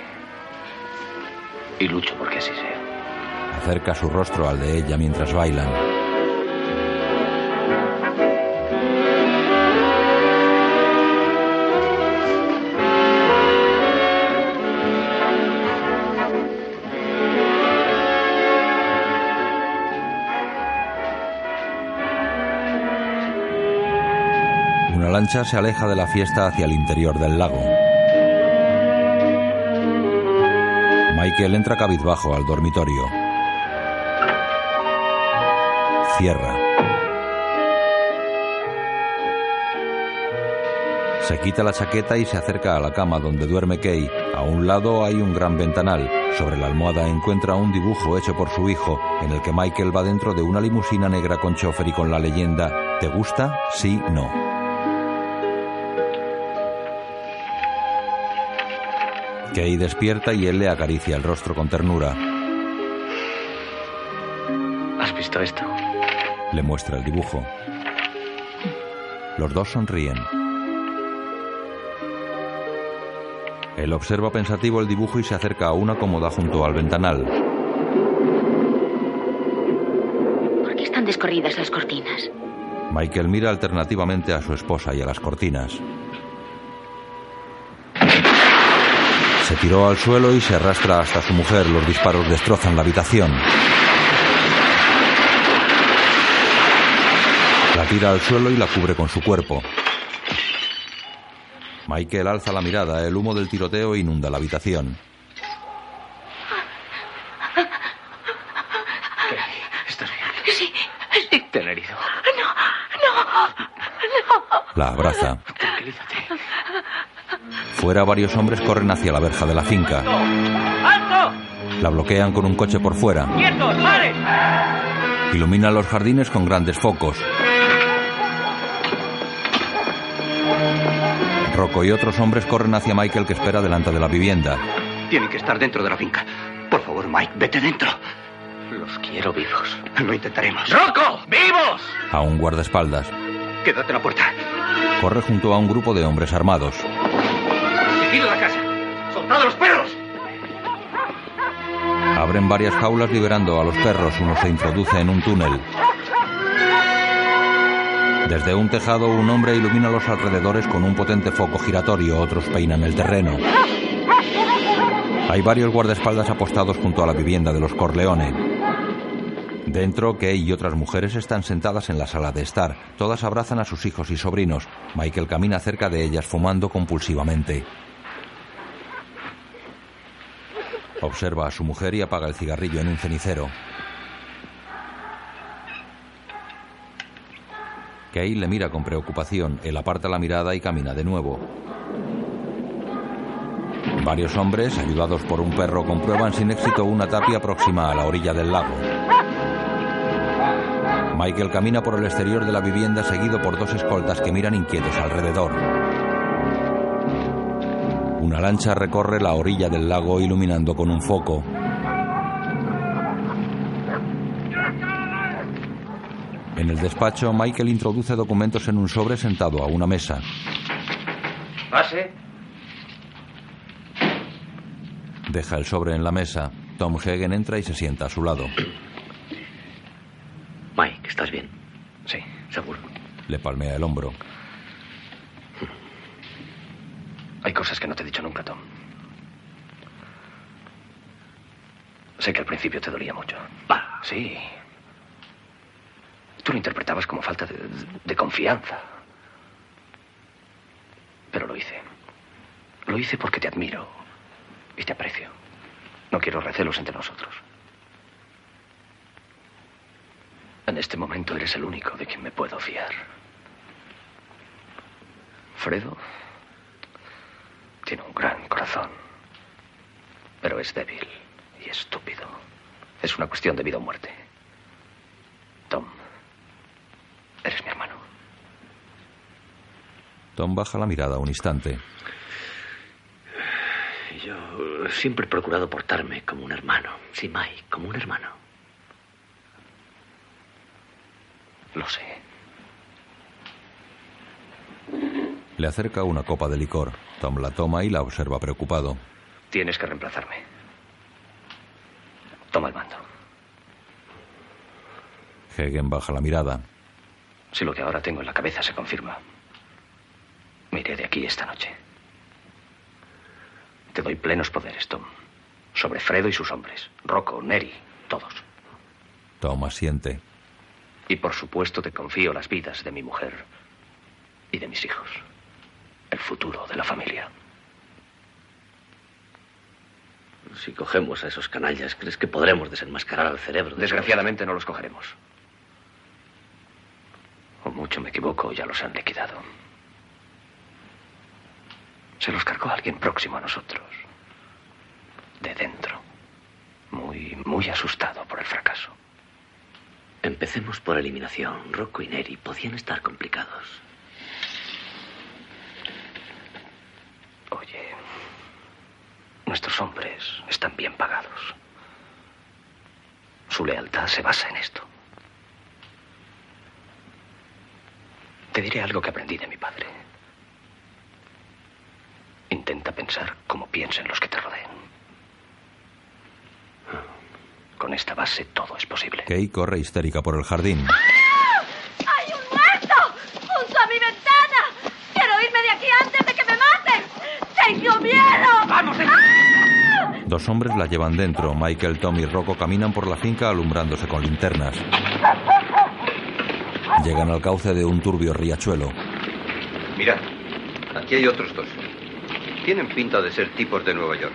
Y lucho porque así sea. Acerca su rostro al de ella mientras bailan. Lancha se aleja de la fiesta hacia el interior del lago. Michael entra cabizbajo al dormitorio. Cierra. Se quita la chaqueta y se acerca a la cama donde duerme Kay. A un lado hay un gran ventanal. Sobre la almohada encuentra un dibujo hecho por su hijo, en el que Michael va dentro de una limusina negra con chofer y con la leyenda ¿Te gusta? Sí, no. Kay despierta y él le acaricia el rostro con ternura. ¿Has visto esto? Le muestra el dibujo. Los dos sonríen. Él observa pensativo el dibujo y se acerca a una cómoda junto al ventanal. ¿Por qué están descorridas las cortinas? Michael mira alternativamente a su esposa y a las cortinas. Se tiró al suelo y se arrastra hasta su mujer. Los disparos destrozan la habitación. La tira al suelo y la cubre con su cuerpo. Michael alza la mirada. El humo del tiroteo inunda la habitación. ¿Estás bien? Sí, sí. ¿Te han herido? No, no, no. La abraza. Fuera varios hombres corren hacia la verja de la finca. ¡Alto! La bloquean con un coche por fuera. ¡Quietos! ¡Pare! Iluminan los jardines con grandes focos. Rocco y otros hombres corren hacia Michael que espera delante de la vivienda. Tienen que estar dentro de la finca. Por favor, Mike, vete dentro. Los quiero vivos. Lo intentaremos. ¡Rocco! ¡Vivos! A un guardaespaldas. Quédate en la puerta. Corre junto a un grupo de hombres armados. ¡Vigila la casa! ¡Soltad a los perros! Abren varias jaulas liberando a los perros. Uno se introduce en un túnel. Desde un tejado, un hombre ilumina los alrededores con un potente foco giratorio. Otros peinan el terreno. Hay varios guardaespaldas apostados junto a la vivienda de los Corleone. Dentro, Kay y otras mujeres están sentadas en la sala de estar. Todas abrazan a sus hijos y sobrinos. Michael camina cerca de ellas fumando compulsivamente. Observa a su mujer y apaga el cigarrillo en un cenicero. Kay le mira con preocupación. Él aparta la mirada y camina de nuevo. Varios hombres, ayudados por un perro, comprueban sin éxito una tapia próxima a la orilla del lago. Michael camina por el exterior de la vivienda seguido por dos escoltas que miran inquietos alrededor. Una lancha recorre la orilla del lago iluminando con un foco. En el despacho, Michael introduce documentos en un sobre sentado a una mesa. Pase. Deja el sobre en la mesa. Tom Hagen entra y se sienta a su lado. Mike, ¿estás bien? Sí, seguro. Le palmea el hombro. Hay cosas que no te he dicho nunca, Tom. Sé que al principio te dolía mucho. Bah. Sí. Tú lo interpretabas como falta de, de confianza. Pero lo hice. Lo hice porque te admiro y te aprecio. No quiero recelos entre nosotros. En este momento eres el único de quien me puedo fiar. Fredo tiene un gran corazón, pero es débil y estúpido. Es una cuestión de vida o muerte. Tom, eres mi hermano. Tom baja la mirada un instante. Yo siempre he procurado portarme como un hermano. Sí, Mike, como un hermano. Lo sé. Le acerca una copa de licor. Tom la toma y la observa preocupado. Tienes que reemplazarme. Toma el mando. Hagen baja la mirada. Si lo que ahora tengo en la cabeza se confirma, me iré de aquí esta noche. Te doy plenos poderes, Tom. Sobre Fredo y sus hombres. Rocco, Neri, todos. Tom asiente. Y por supuesto te confío las vidas de mi mujer y de mis hijos. Futuro de la familia. Si cogemos a esos canallas, ¿crees que podremos desenmascarar al cerebro? De Desgraciadamente no los cogeremos. O mucho me equivoco, ya los han liquidado. Se los cargó alguien próximo a nosotros. De dentro. Muy, muy asustado por el fracaso. Empecemos por eliminación. Rocco y Neri podían estar complicados. Oye, nuestros hombres están bien pagados. Su lealtad se basa en esto. Te diré algo que aprendí de mi padre. Intenta pensar como piensen los que te rodeen. Con esta base todo es posible. Kay corre histérica por el jardín. ¡Hay un muerto! ¡Junto a mi ventana! ¡Quiero irme de aquí antes de que me maten! ¡Tengo miedo! ¡Vamos! Dos hombres la llevan dentro. Michael, Tom y Rocco caminan por la finca alumbrándose con linternas. Llegan al cauce de un turbio riachuelo. Mira, aquí hay otros dos. Tienen pinta de ser tipos de Nueva York.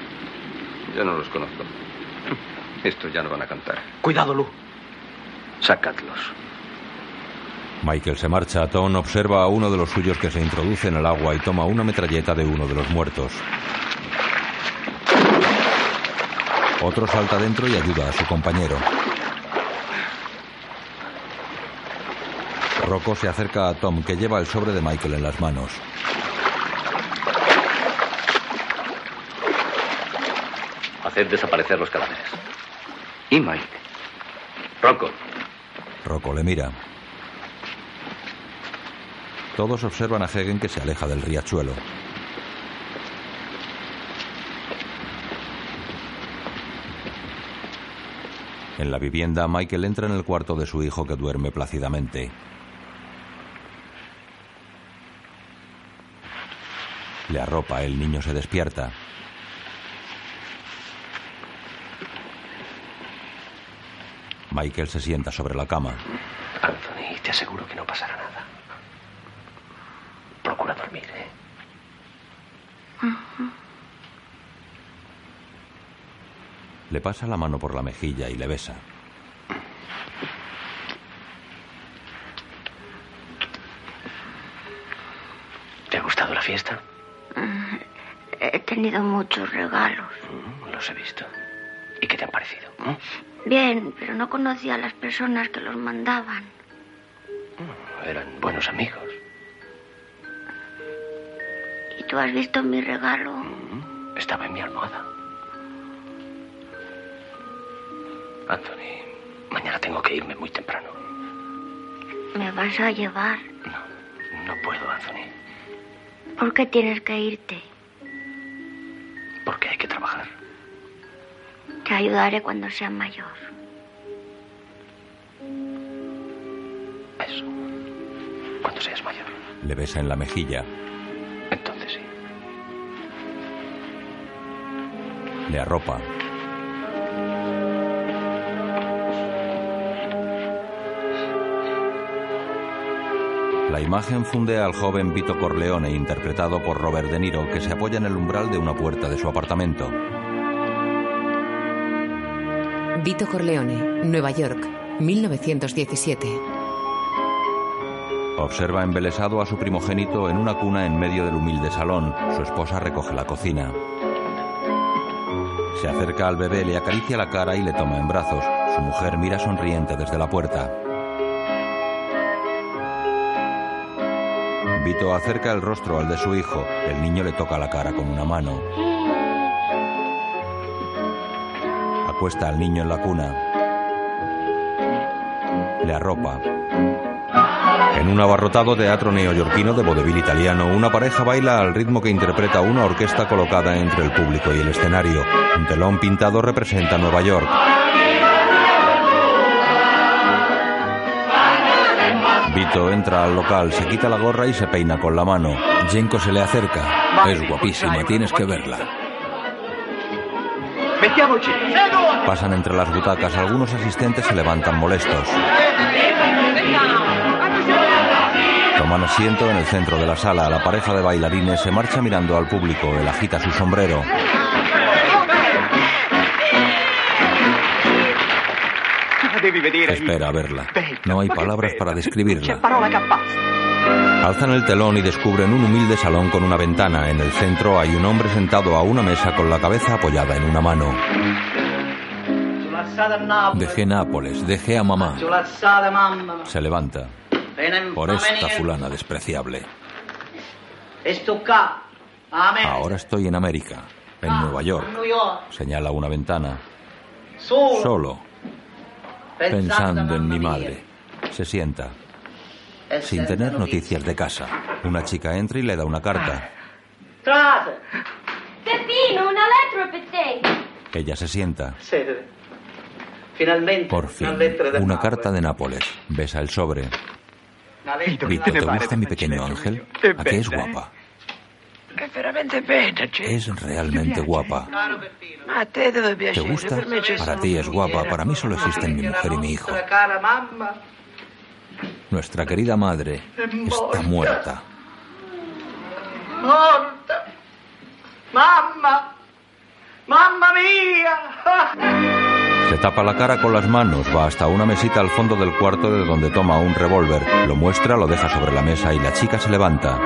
Yo no los conozco. Estos ya no van a cantar. Cuidado, Lu. Sacadlos. Michael se marcha. Tom observa a uno de los suyos que se introduce en el agua y toma una metralleta de uno de los muertos. Otro salta dentro y ayuda a su compañero. Rocco se acerca a Tom, que lleva el sobre de Michael en las manos. Haced desaparecer los cadáveres. ¿Y Mike? Rocco. Rocco le mira. Todos observan a Hagen que se aleja del riachuelo. En la vivienda, Michael entra en el cuarto de su hijo que duerme plácidamente. Le arropa, el niño se despierta. Michael se sienta sobre la cama. Anthony, te aseguro que no pasará nada. Procura dormir, ¿eh? Le pasa la mano por la mejilla y le besa. ¿Te ha gustado la fiesta? Mm, He tenido muchos regalos. Mm, los he visto. ¿Y qué te han parecido? ¿Mm? Bien, pero no conocía a las personas que los mandaban. Eran buenos amigos. ¿Y tú has visto mi regalo? Estaba en mi almohada. Anthony, mañana tengo que irme muy temprano. ¿Me vas a llevar? No puedo, Anthony, ¿Por qué tienes que irte? porque hay que trabajar. Te ayudaré cuando sea mayor. Eso. Cuando seas mayor. Le besa en la mejilla. Entonces sí. Le arropa. La imagen funde al joven Vito Corleone, interpretado por Robert De Niro, que se apoya en el umbral de una puerta de su apartamento. Vito Corleone, Nueva York, 1917. Observa embelesado a su primogénito en una cuna en medio del humilde salón. Su esposa recoge la cocina. Se acerca al bebé, le acaricia la cara y le toma en brazos. Su mujer mira sonriente desde la puerta. Vito acerca el rostro al de su hijo. El niño le toca la cara con una mano. Acuesta al niño en la cuna. Le arropa. En un abarrotado teatro neoyorquino de vodevil italiano, una pareja baila al ritmo que interpreta una orquesta colocada entre el público y el escenario. Un telón pintado representa Nueva York. Vito entra al local, se quita la gorra y se peina con la mano. Jenko se le acerca. Es guapísima, tienes que verla. Pasan entre las butacas, algunos asistentes se levantan molestos. Toman asiento en el centro de la sala. La pareja de bailarines se marcha mirando al público. Él agita su sombrero. Espera a verla. No hay palabras para describirla. Alzan el telón y descubren un humilde salón con una ventana. En el centro hay un hombre sentado a una mesa con la cabeza apoyada en una mano. Dejé Nápoles, dejé a mamá. Se levanta. Por esta fulana despreciable. Ahora estoy en América, en Nueva York. Señala una ventana. Solo. Pensando en mi madre. Se sienta. Sin tener noticias de casa. Una chica entra y le da una carta. Una te. Ella se sienta. Finalmente. Por fin, una carta de Nápoles. Besa el sobre. Vito, ¿te gusta mi pequeño ángel? ¿A qué es guapa? È veramente bella, Jane. Es realmente guapa. A te deve ¿Te piacere. gusta? Para ti es guapa, para mí solo existen mi mujer y mi hijo. Nuestra querida madre está muerta. Morta. Mamma! Mamma mia! Se tapa la cara con las manos, va hasta una mesita al fondo del cuarto de donde toma un revólver, lo muestra, lo deja sobre la mesa y la chica se levanta.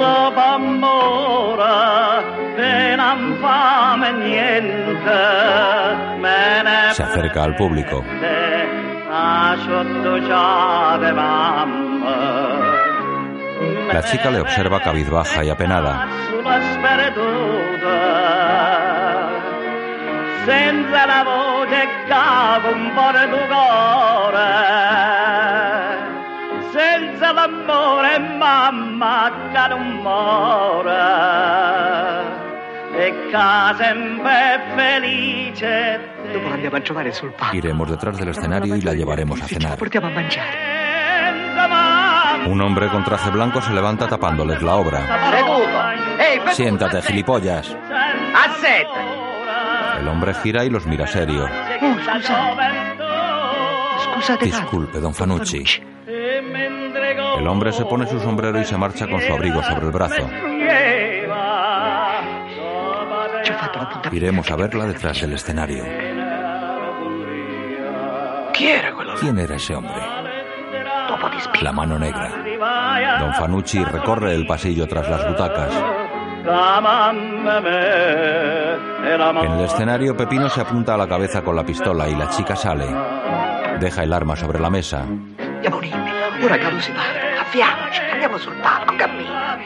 Bambora, Se acerca al público. La chica le observa cabizbaja y apenada. Senza la voce un po' l'amore mamma che non muore, e che sempre felice Dopo andiamo a giocare sul palco. Iremos detrás del escenario y la llevaremos a cenar. Portiamo a mangiare. Un hombre con traje blanco se levanta tapándoles la obra. Siéntate, gilipollas. El hombre gira y los mira serio. Disculpe, don Fanucci. El hombre se pone su sombrero y se marcha con su abrigo sobre el brazo. Iremos a verla detrás del escenario. ¿Quién era ese hombre? La mano negra. Don Fanucci recorre el pasillo tras las butacas. En el escenario, Pepino se apunta a la cabeza con la pistola y la chica sale. Deja el arma sobre la mesa. Diamonini, ora cado si va. Affiamoci, andiamo sul palco, cammina.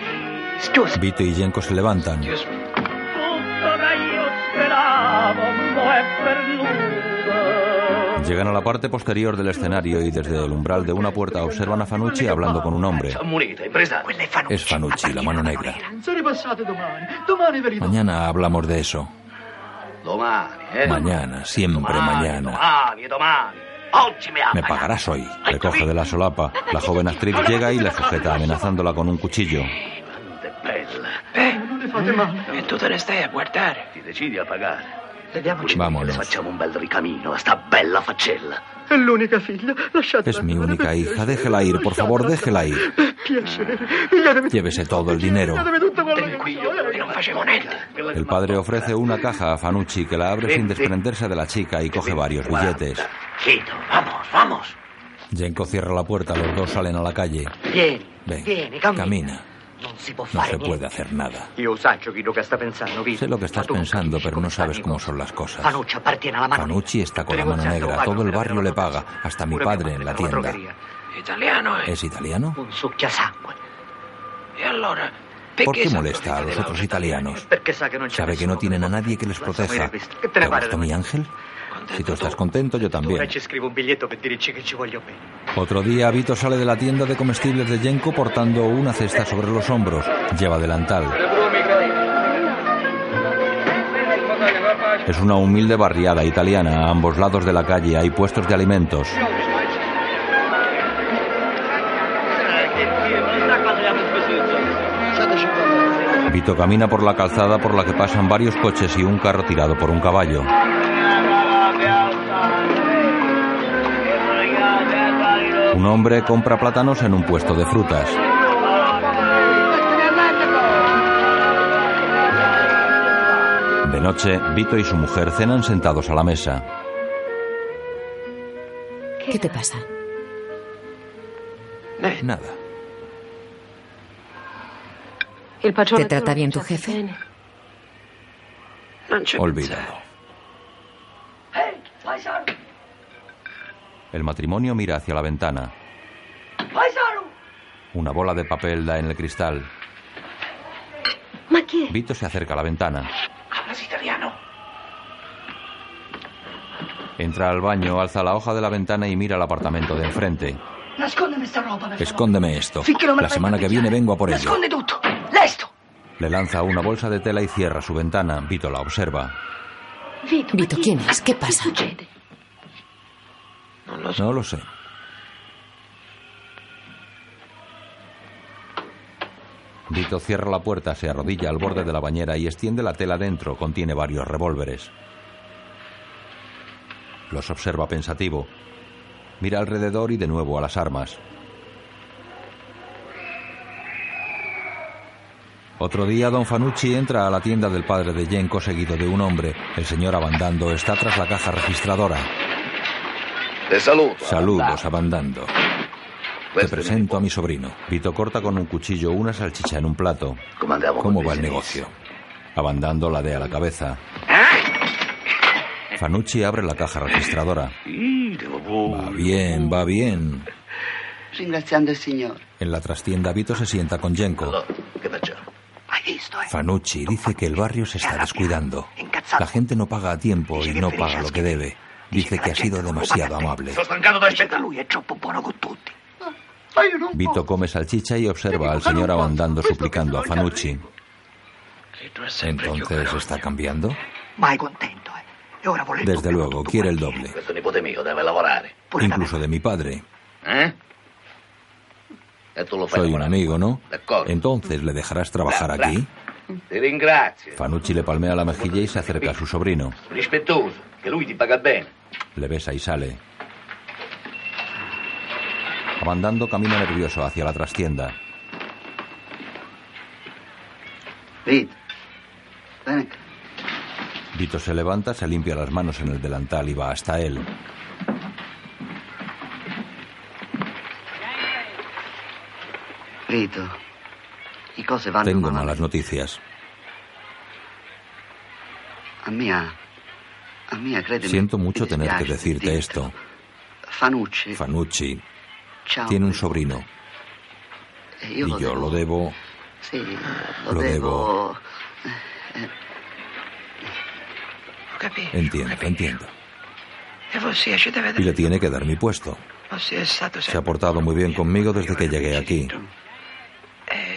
Scusa. Vito y Jenko se levantan. Tutto che io speravo mo è perduto. Llegan a la parte posterior del escenario y desde el umbral de una puerta observan a Fanucci hablando con un hombre. Es Fanucci, la mano negra. Mañana hablamos de eso. Eh? Mañana, siempre mañana. Me pagarás hoy. Le coge de la solapa. La joven actriz llega y la sujeta amenazándola con un cuchillo. Non ne fate male. E tu te ne stai a guardare. Ti decidi a pagare. Vediamoci. Vámonos. Facciamo un bel ricamino a sta bella faccella. L'unica figlia. Es mi única hija. Déjela ir, por favor, déjela ir. Llévese todo el dinero. El padre ofrece una caja a Fanucci que la abre sin desprenderse de la chica y coge varios billetes. Vamos, vamos. Jenko cierra la puerta, los dos salen a la calle. Ven, vieni, cammina. camina. No se puede hacer nada. Sé lo que estás pensando, pero no sabes cómo son las cosas. Fanucci está con la mano negra. Todo el barrio le paga, hasta mi padre en la tienda. Italiano è ¿Es italiano? un succhiasangue. Allora, ¿Por qué molesta a los otros italianos? ¿Sabe que no tienen a nadie que les proteja? Te ne ¿Te pare gustó mi ángel? Si tú estás contento, yo también. Otro día, Vito sale de la tienda de comestibles de Jenko portando una cesta sobre los hombros. Lleva delantal. Es una humilde barriada italiana. A ambos lados de la calle hay puestos de alimentos. Vito camina por la calzada por la que pasan varios coches y un carro tirado por un caballo. Un hombre compra plátanos en un puesto de frutas. De noche, Vito y su mujer cenan sentados a la mesa. ¿Qué te pasa? Nada. ¿Te trata bien tu jefe? Olvídalo. El matrimonio mira hacia la ventana. Una bola de papel da en el cristal. Vito se acerca a la ventana. Hablas italiano. Entra al baño, alza la hoja de la ventana y mira el apartamento de enfrente. Escóndeme esto. La semana que viene vengo a por ello. Le lanza una bolsa de tela y cierra su ventana. Vito la observa. Vito, ¿quién es? ¿Qué pasa? No lo sé. Vito cierra la puerta, se arrodilla al borde de la bañera y extiende la tela dentro. Contiene varios revólveres. Los observa pensativo. Mira alrededor y de nuevo a las armas. Otro día, don Fanucci entra a la tienda del padre de Yenko seguido de un hombre. El señor Abandando está tras la caja registradora. Te saludo. Saludos, Abandando. Te presento a mi sobrino. Vito corta con un cuchillo una salchicha en un plato. ¿Cómo va el negocio? Abandando ladea la cabeza. Fanucci abre la caja registradora. Va bien, va bien. Ringraziando Signore. En la trastienda Vito se sienta con Yenko. Fanucci dice que el barrio se está descuidando. La gente no paga a tiempo y no paga lo que debe. Dice que ha sido demasiado amable. Vito come salchicha y observa al señor Abandando suplicando a Fanucci. Entonces está cambiando. Eh. Desde luego, quiere el doble. Incluso de mi padre. Eh? Soy un amigo, ¿no? Entonces, ¿le dejarás trabajar aquí? Fanucci le palmea la mejilla y se acerca a su sobrino. Rispettoso, che lui ti paga bene. Le besa y sale. Abandando camina nervioso hacia la trastienda. Vito. Ven acá. Vito se levanta, se limpia las manos en el delantal y va hasta él. Vito. I cose vanno Tengo malas noticias. A mia... Siento mucho tener que decirte esto. Fanucci. Tiene un sobrino E y yo lo debo. Lo, eh, Entiendo, entiendo. Y le tiene que dar mi puesto. Stato Se ha portado muy bien conmigo desde que llegué aquí.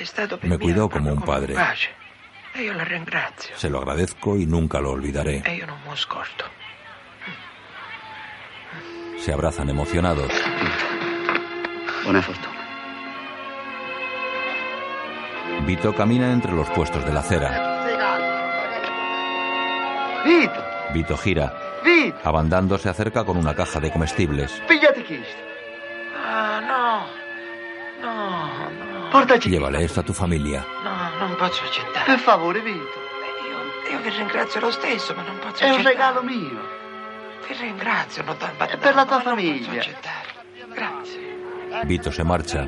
Per Me cuidó como un padre. Io la ringrazio. Se lo agradezco y nunca lo olvidaré. E io non mi scordo. Se abrazan emocionados. Buona fortuna. Vito camina entre los puestos de la acera. Vito, Vito gira. Vito, Abandando se acerca con una caja de comestibles. pigliati questo. Ah, no. No, no. Llévale esto a tu familia. No, non posso accettare. Per favore, Vito. Io, io vi ringrazio lo stesso, ma non posso È un accettare. regalo mio. Vi ringrazio, non da, È per la tua ma non posso famiglia. accettare. Grazie. Vito se marcha.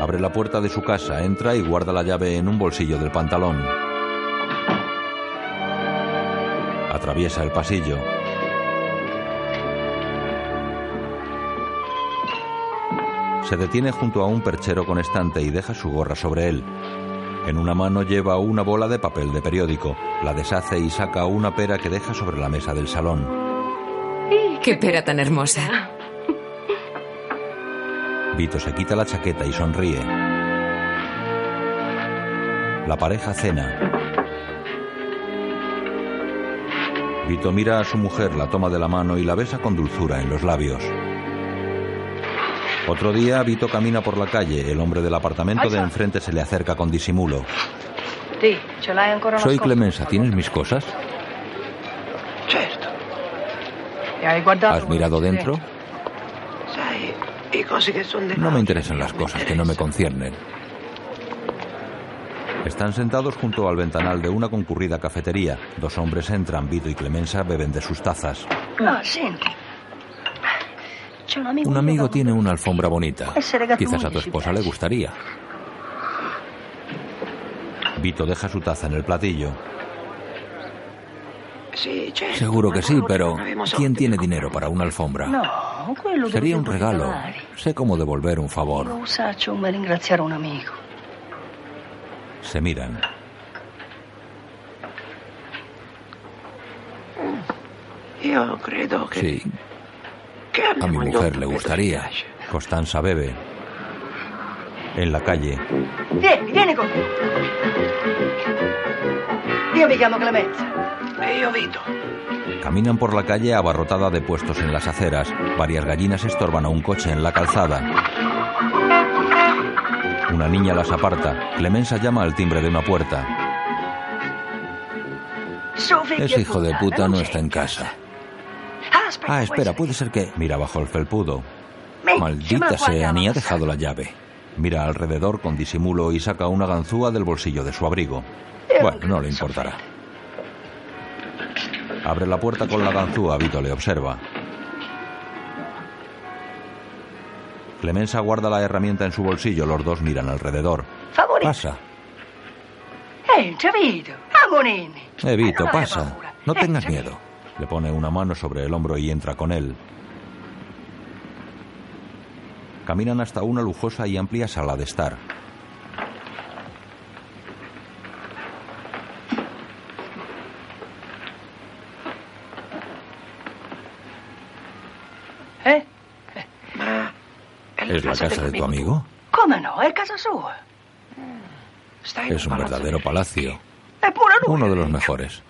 Abre la puerta de su casa, entra y guarda la llave en un bolsillo del pantalón. Atraviesa el pasillo. Se detiene junto a un perchero con estante y deja su gorra sobre él. En una mano lleva una bola de papel de periódico. La deshace y saca una pera que deja sobre la mesa del salón. ¡Qué pera tan hermosa! Vito se quita la chaqueta y sonríe. La pareja cena. Vito mira a su mujer, la toma de la mano y la besa con dulzura en los labios. Otro día, Vito camina por la calle. El hombre del apartamento de enfrente se le acerca con disimulo. Soy? Clemenza, ¿tienes mis cosas? ¿Has mirado dentro? No me interesan las cosas que no me conciernen. Están sentados junto al ventanal de una concurrida cafetería. Dos hombres entran, Vito y Clemenza beben de sus tazas. Ah, senti. Un amigo tiene una alfombra bonita. Quizás a tu esposa le gustaría. Vito deja su taza en el platillo. Seguro que sí, pero. ¿quién tiene dinero para una alfombra? Sería un regalo. Sé cómo devolver un favor. Se miran. Sí, a mi mujer le gustaría. Costanza bebe. En la calle, Vieni, vieni con me. Io mi chiamo Clemenza. Io Vito. caminan por la calle abarrotada de puestos en las aceras. Varias gallinas estorban a un coche en la calzada. Una niña las aparta. Clemenza llama al timbre de una puerta. Ese hijo de puta no está en casa. Ah, espera, puede ser que... Mira bajo el felpudo. Maldita sea, ni ha dejado la llave. Mira alrededor con disimulo y saca una ganzúa del bolsillo de su abrigo. Bueno, no le importará. Abre la puerta con la ganzúa, Vito le observa. Clemenza guarda la herramienta en su bolsillo, los dos miran alrededor. Favorito. Pasa. Entra, Vito. Amonene. Eh, Vito, pasa. No tengas miedo. Le pone una mano sobre el hombro y entra con él. Caminan hasta una lujosa y amplia sala de estar. Eh? ¿Es la casa de tu amigo? Come no? È casa sua. Es un verdadero palacio. Uno de los mejores.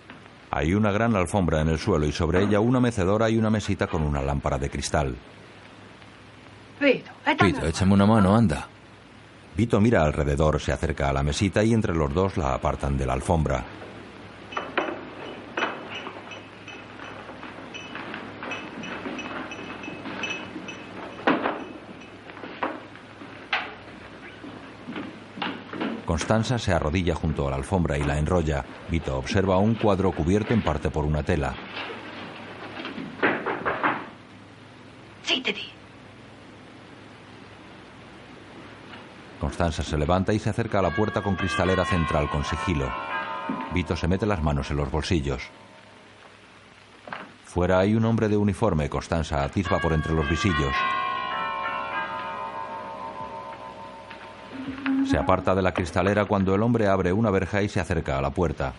Hay una gran alfombra en el suelo y sobre ella una mecedora y una mesita con una lámpara de cristal. Vito, Vito, échame una mano, anda. Vito mira alrededor, se acerca a la mesita y entre los dos la apartan de la alfombra. Constanza se arrodilla junto a la alfombra y la enrolla. Vito observa un cuadro cubierto en parte por una tela. Zittiti. Constanza se levanta y se acerca a la puerta con cristalera central con sigilo. Vito se mete las manos en los bolsillos. Fuera hay un hombre de uniforme. Constanza atisba por entre los visillos. Se aparta de la cristalera cuando el hombre abre una verja y se acerca a la puerta.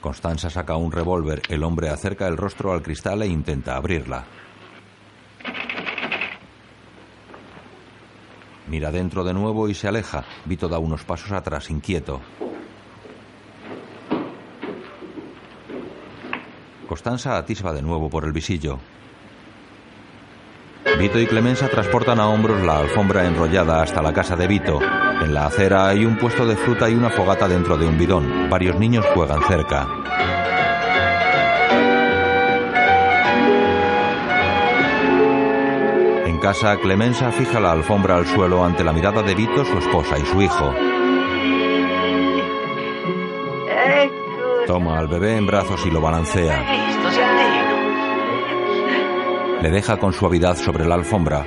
Constanza saca un revólver. El hombre acerca el rostro al cristal e intenta abrirla. Mira dentro de nuevo y se aleja. Vito da unos pasos atrás, inquieto. Constanza atisba de nuevo por el visillo. Vito y Clemenza transportan a hombros la alfombra enrollada hasta la casa de Vito. En la acera hay un puesto de fruta y una fogata dentro de un bidón. Varios niños juegan cerca. En casa, Clemenza fija la alfombra al suelo ante la mirada de Vito, su esposa y su hijo. Toma al bebé en brazos y lo balancea. Le deja con suavidad sobre la alfombra.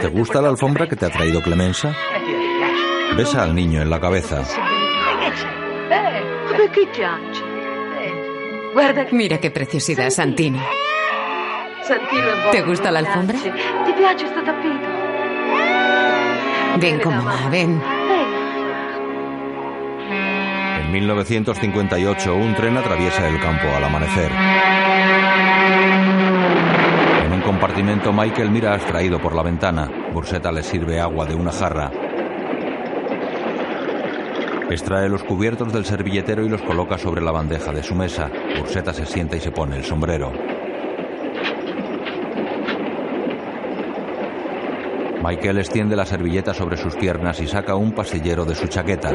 ¿Te gusta la alfombra que te ha traído piace. Besa al niño en la cabeza. Mira qué preciosidad, Santino. ¿Te gusta la alfombra? Ven con mamá, ven. En 1958, un tren atraviesa el campo al amanecer. Compartimento, Michael mira abstraído por la ventana. Burseta le sirve agua de una jarra. Extrae los cubiertos del servilletero y los coloca sobre la bandeja de su mesa. Burseta se sienta y se pone el sombrero. Michael extiende la servilleta sobre sus piernas y saca un pasillero de su chaqueta.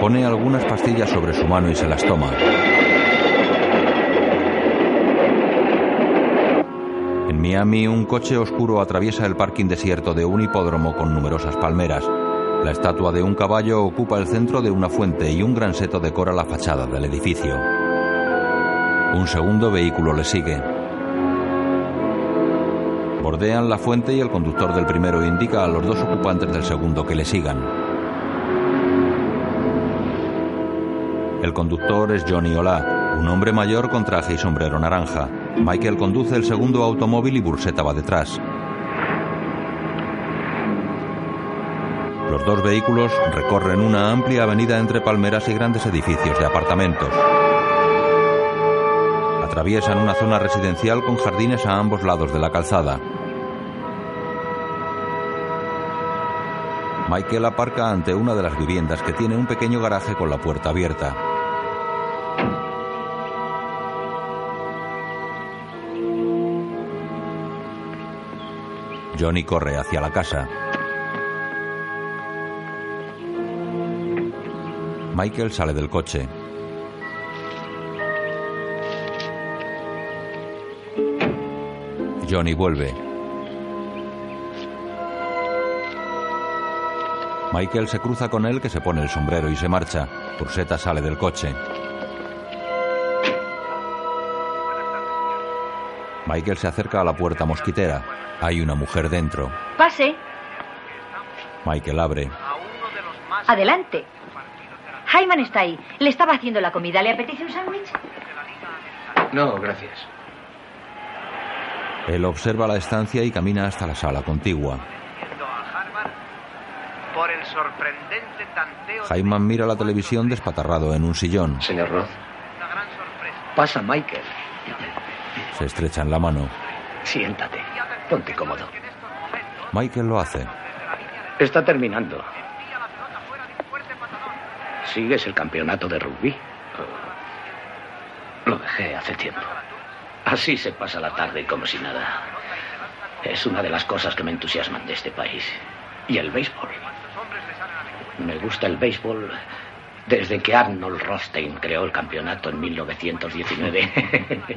Pone algunas pastillas sobre su mano y se las toma. Miami, un coche oscuro atraviesa el parking desierto de un hipódromo con numerosas palmeras. La estatua de un caballo ocupa el centro de una fuente y un gran seto decora la fachada del edificio. Un segundo vehículo le sigue. Bordean la fuente y el conductor del primero indica a los dos ocupantes del segundo que le sigan. El conductor es Johnny Ola, un hombre mayor con traje y sombrero naranja. Michael conduce el segundo automóvil y Burseta va detrás. Los dos vehículos recorren una amplia avenida entre palmeras y grandes edificios de apartamentos. Atraviesan una zona residencial con jardines a ambos lados de la calzada. Michael aparca ante una de las viviendas que tiene un pequeño garaje con la puerta abierta. Johnny corre hacia la casa. Michael sale del coche. Johnny vuelve. Michael se cruza con él que se pone el sombrero y se marcha. Urseta sale del coche. Michael se acerca a la puerta mosquitera. Hay una mujer dentro. Pase. Michael abre. Adelante. Hyman está ahí. Le estaba haciendo la comida. ¿Le apetece un sándwich? No, gracias. Él observa la estancia y camina hasta la sala contigua. Por el sorprendente tanteo. Hyman mira la televisión despatarrado en un sillón. Señor Roth. Pasa, Michael. Se estrechan la mano. Siéntate. Ponte cómodo. Michael lo hace. Está terminando. ¿Sigues el campeonato de rugby? Lo dejé hace tiempo. Así se pasa la tarde como si nada. Es una de las cosas que me entusiasman de este país. Y el béisbol. Me gusta el béisbol desde que Arnold Rothstein creó el campeonato en 1919.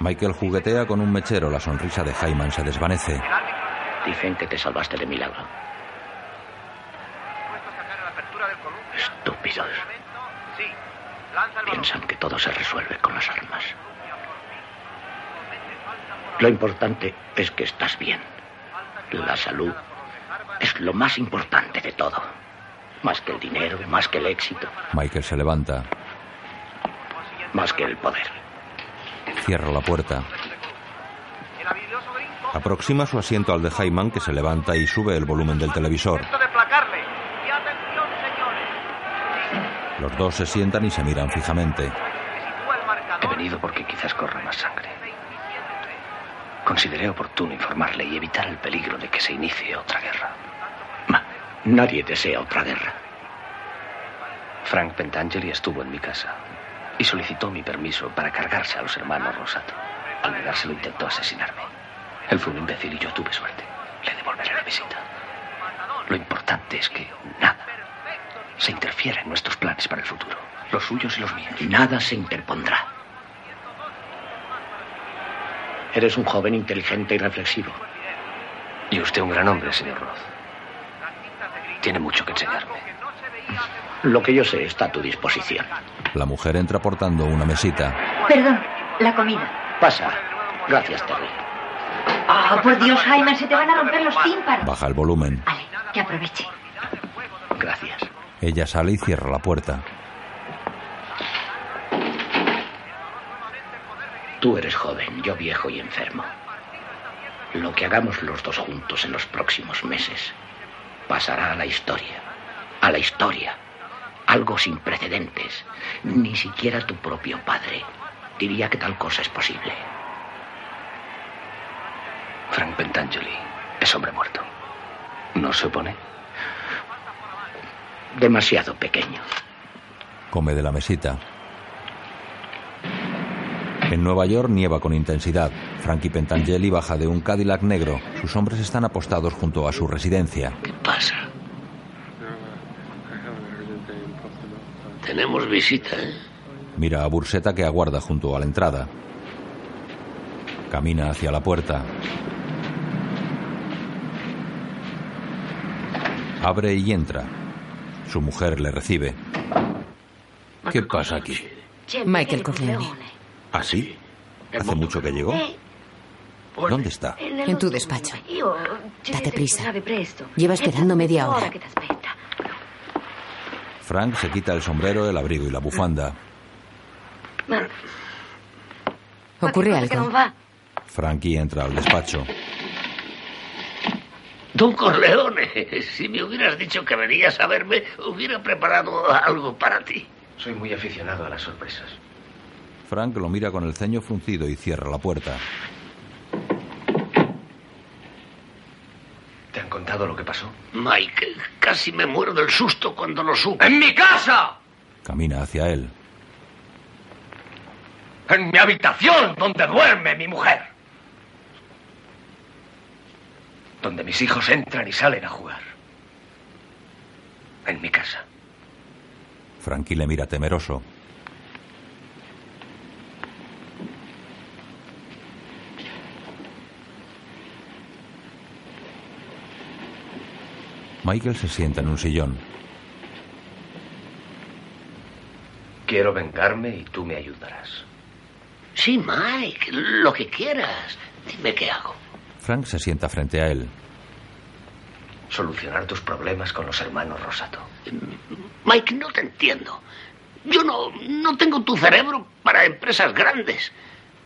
Michael juguetea con un mechero. La sonrisa de Hyman se desvanece. Dicen que te salvaste de milagro. Estúpidos. Piensan que todo se resuelve con las armas. Lo importante es que estás bien. La salud es lo más importante de todo. Más que el dinero, más que el éxito, Michael se levanta. más que el poder. Cierra la puerta. Aproxima su asiento al de Hyman que se levanta y sube el volumen del televisor. Los dos se sientan y se miran fijamente. He venido porque quizás corra más sangre. Consideré oportuno informarle y evitar el peligro de que se inicie otra guerra. Nadie desea otra guerra. Frank Pentangeli estuvo en mi casa y solicitó mi permiso para cargarse a los hermanos Rosato. Al negárselo intentó asesinarme. Él fue un imbécil y yo tuve suerte. Le devolveré la visita. Lo importante es que nada se interfiere en nuestros planes para el futuro. Los suyos y los míos. Nada se interpondrá. Eres un joven inteligente y reflexivo. Y usted un gran hombre, señor Roth. Tiene mucho que enseñarme. Lo que yo sé está a tu disposición. La mujer entra portando una mesita. Perdón, la comida. Pasa. Gracias, Terry. Ah, por Dios, Hyman, se te van a romper los tímpanos. Baja el volumen. Que aproveche. Gracias. Ella sale y cierra la puerta. Tú eres joven, yo viejo y enfermo. Lo que hagamos los dos juntos en los próximos meses pasará a la historia. A la historia. Algo sin precedentes. Ni siquiera tu propio padre diría que tal cosa es posible. Frank Pentangeli es hombre muerto. ¿No se opone? Demasiado pequeño. Come de la mesita. En Nueva York nieva con intensidad. Frankie Pentangeli baja de un Cadillac negro. Sus hombres están apostados junto a su residencia. ¿Qué pasa? Tenemos visita, ¿eh? Mira a Burseta que aguarda junto a la entrada. Camina hacia la puerta. Abre y entra. Su mujer le recibe. ¿Qué pasa aquí? Michael Corleone. ¿Ah, sí? ¿Hace mucho que llegó? ¿Dónde está? En tu despacho. Date prisa. Lleva esperando media hora. Frank se quita el sombrero, el abrigo y la bufanda. ¿Ocurre algo? va? Frankie entra al despacho. Don Corleone, si me hubieras dicho que venías a verme, hubiera preparado algo para ti. Soy muy aficionado a las sorpresas. Frank lo mira con el ceño fruncido y cierra la puerta. ¿Te han contado lo que pasó? Mike, casi me muero del susto cuando lo supe. ¡En mi casa! Camina hacia él. ¡En mi habitación, donde duerme mi mujer! Donde mis hijos entran y salen a jugar. En mi casa. Frankie le mira temeroso. Michael se sienta en un sillón. Quiero vengarme y tú me ayudarás. Sí, Mike, lo que quieras. Dime qué hago. Frank se sienta frente a él. Solucionar tus problemas con los hermanos Rosato. Mike, no te entiendo. Yo no, no tengo tu cerebro para empresas grandes.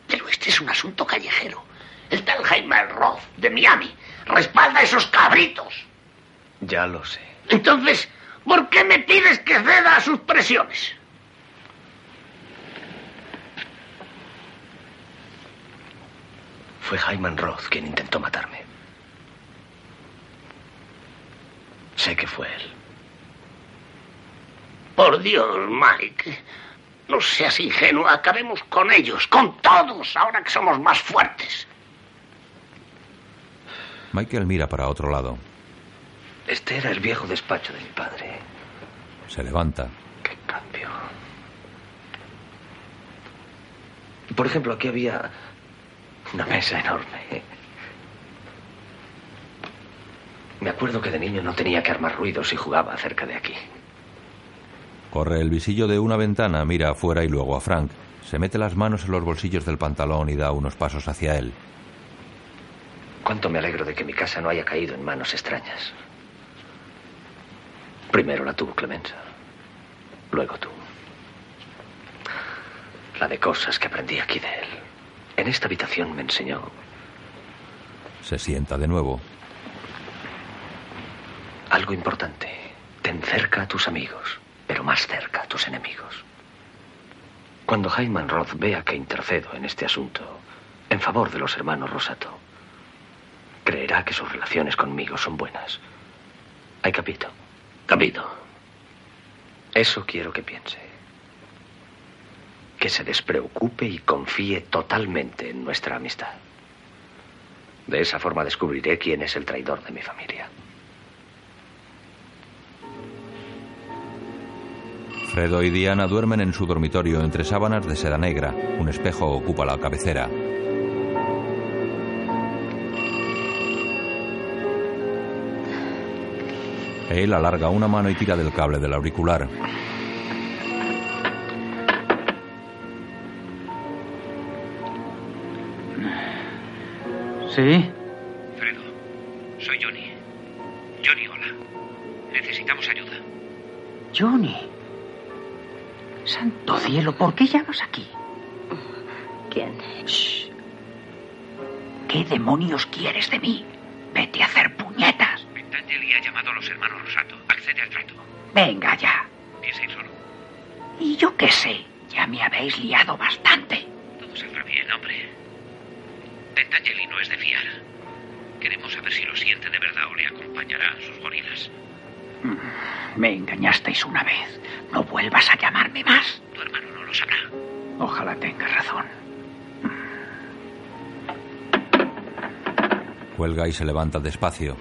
Pero este es un asunto callejero. El tal Jaime Roth de Miami respalda a esos cabritos. Ya lo sé. Entonces, ¿por qué me pides que ceda a sus presiones? Fue Jaime Roth quien intentó matarme. Sé que fue él. Por Dios, Mike. No seas ingenuo. Acabemos con ellos, con todos, ahora que somos más fuertes. Michael mira para otro lado. Este era el viejo despacho de mi padre. Se levanta. Qué cambio. Por ejemplo, aquí había una mesa enorme. Me acuerdo que de niño no tenía que armar ruidos y jugaba cerca de aquí. Corre el visillo de una ventana, mira afuera y luego a Frank. Se mete las manos en los bolsillos del pantalón y da unos pasos hacia él. Cuánto me alegro de que mi casa no haya caído en manos extrañas. Primero la tuvo Clemenza, luego tú. La de cosas que aprendí aquí de él. En esta habitación me enseñó. Se sienta de nuevo. Algo importante. Ten cerca a tus amigos, pero más cerca a tus enemigos. Cuando Hyman Roth vea que intercedo en este asunto en favor de los hermanos Rosato, creerá que sus relaciones conmigo son buenas. ¿Hay capito? Capito. Eso quiero que piense. Que se despreocupe y confíe totalmente en nuestra amistad. De esa forma descubriré quién es el traidor de mi familia. Fredo y Diana duermen en su dormitorio entre sábanas de seda negra. Un espejo ocupa la cabecera. Él alarga una mano y tira del cable del auricular. ¿Sí? Fredo, soy Johnny. Johnny, hola. Necesitamos ayuda. Johnny. Santo cielo, ¿por qué llamas aquí? ¿Quién? Shh. ¿Qué demonios quieres de mí? Vete a hacer puñetas. Pentangeli ha llamado a los hermanos Rosato. Accede al trato. Venga ya. Piensa ir solo. Y yo qué sé, ya me habéis liado bastante. Todo saldrá bien, hombre. Pentangeli no es de fiar. Queremos saber si lo siente de verdad o le acompañará a sus gorilas. Mm, Me engañasteis una vez. No vuelvas a llamarme más. Tu hermano no lo sabrá. Ojalá tengas razón. Cuelga y se levanta despacio.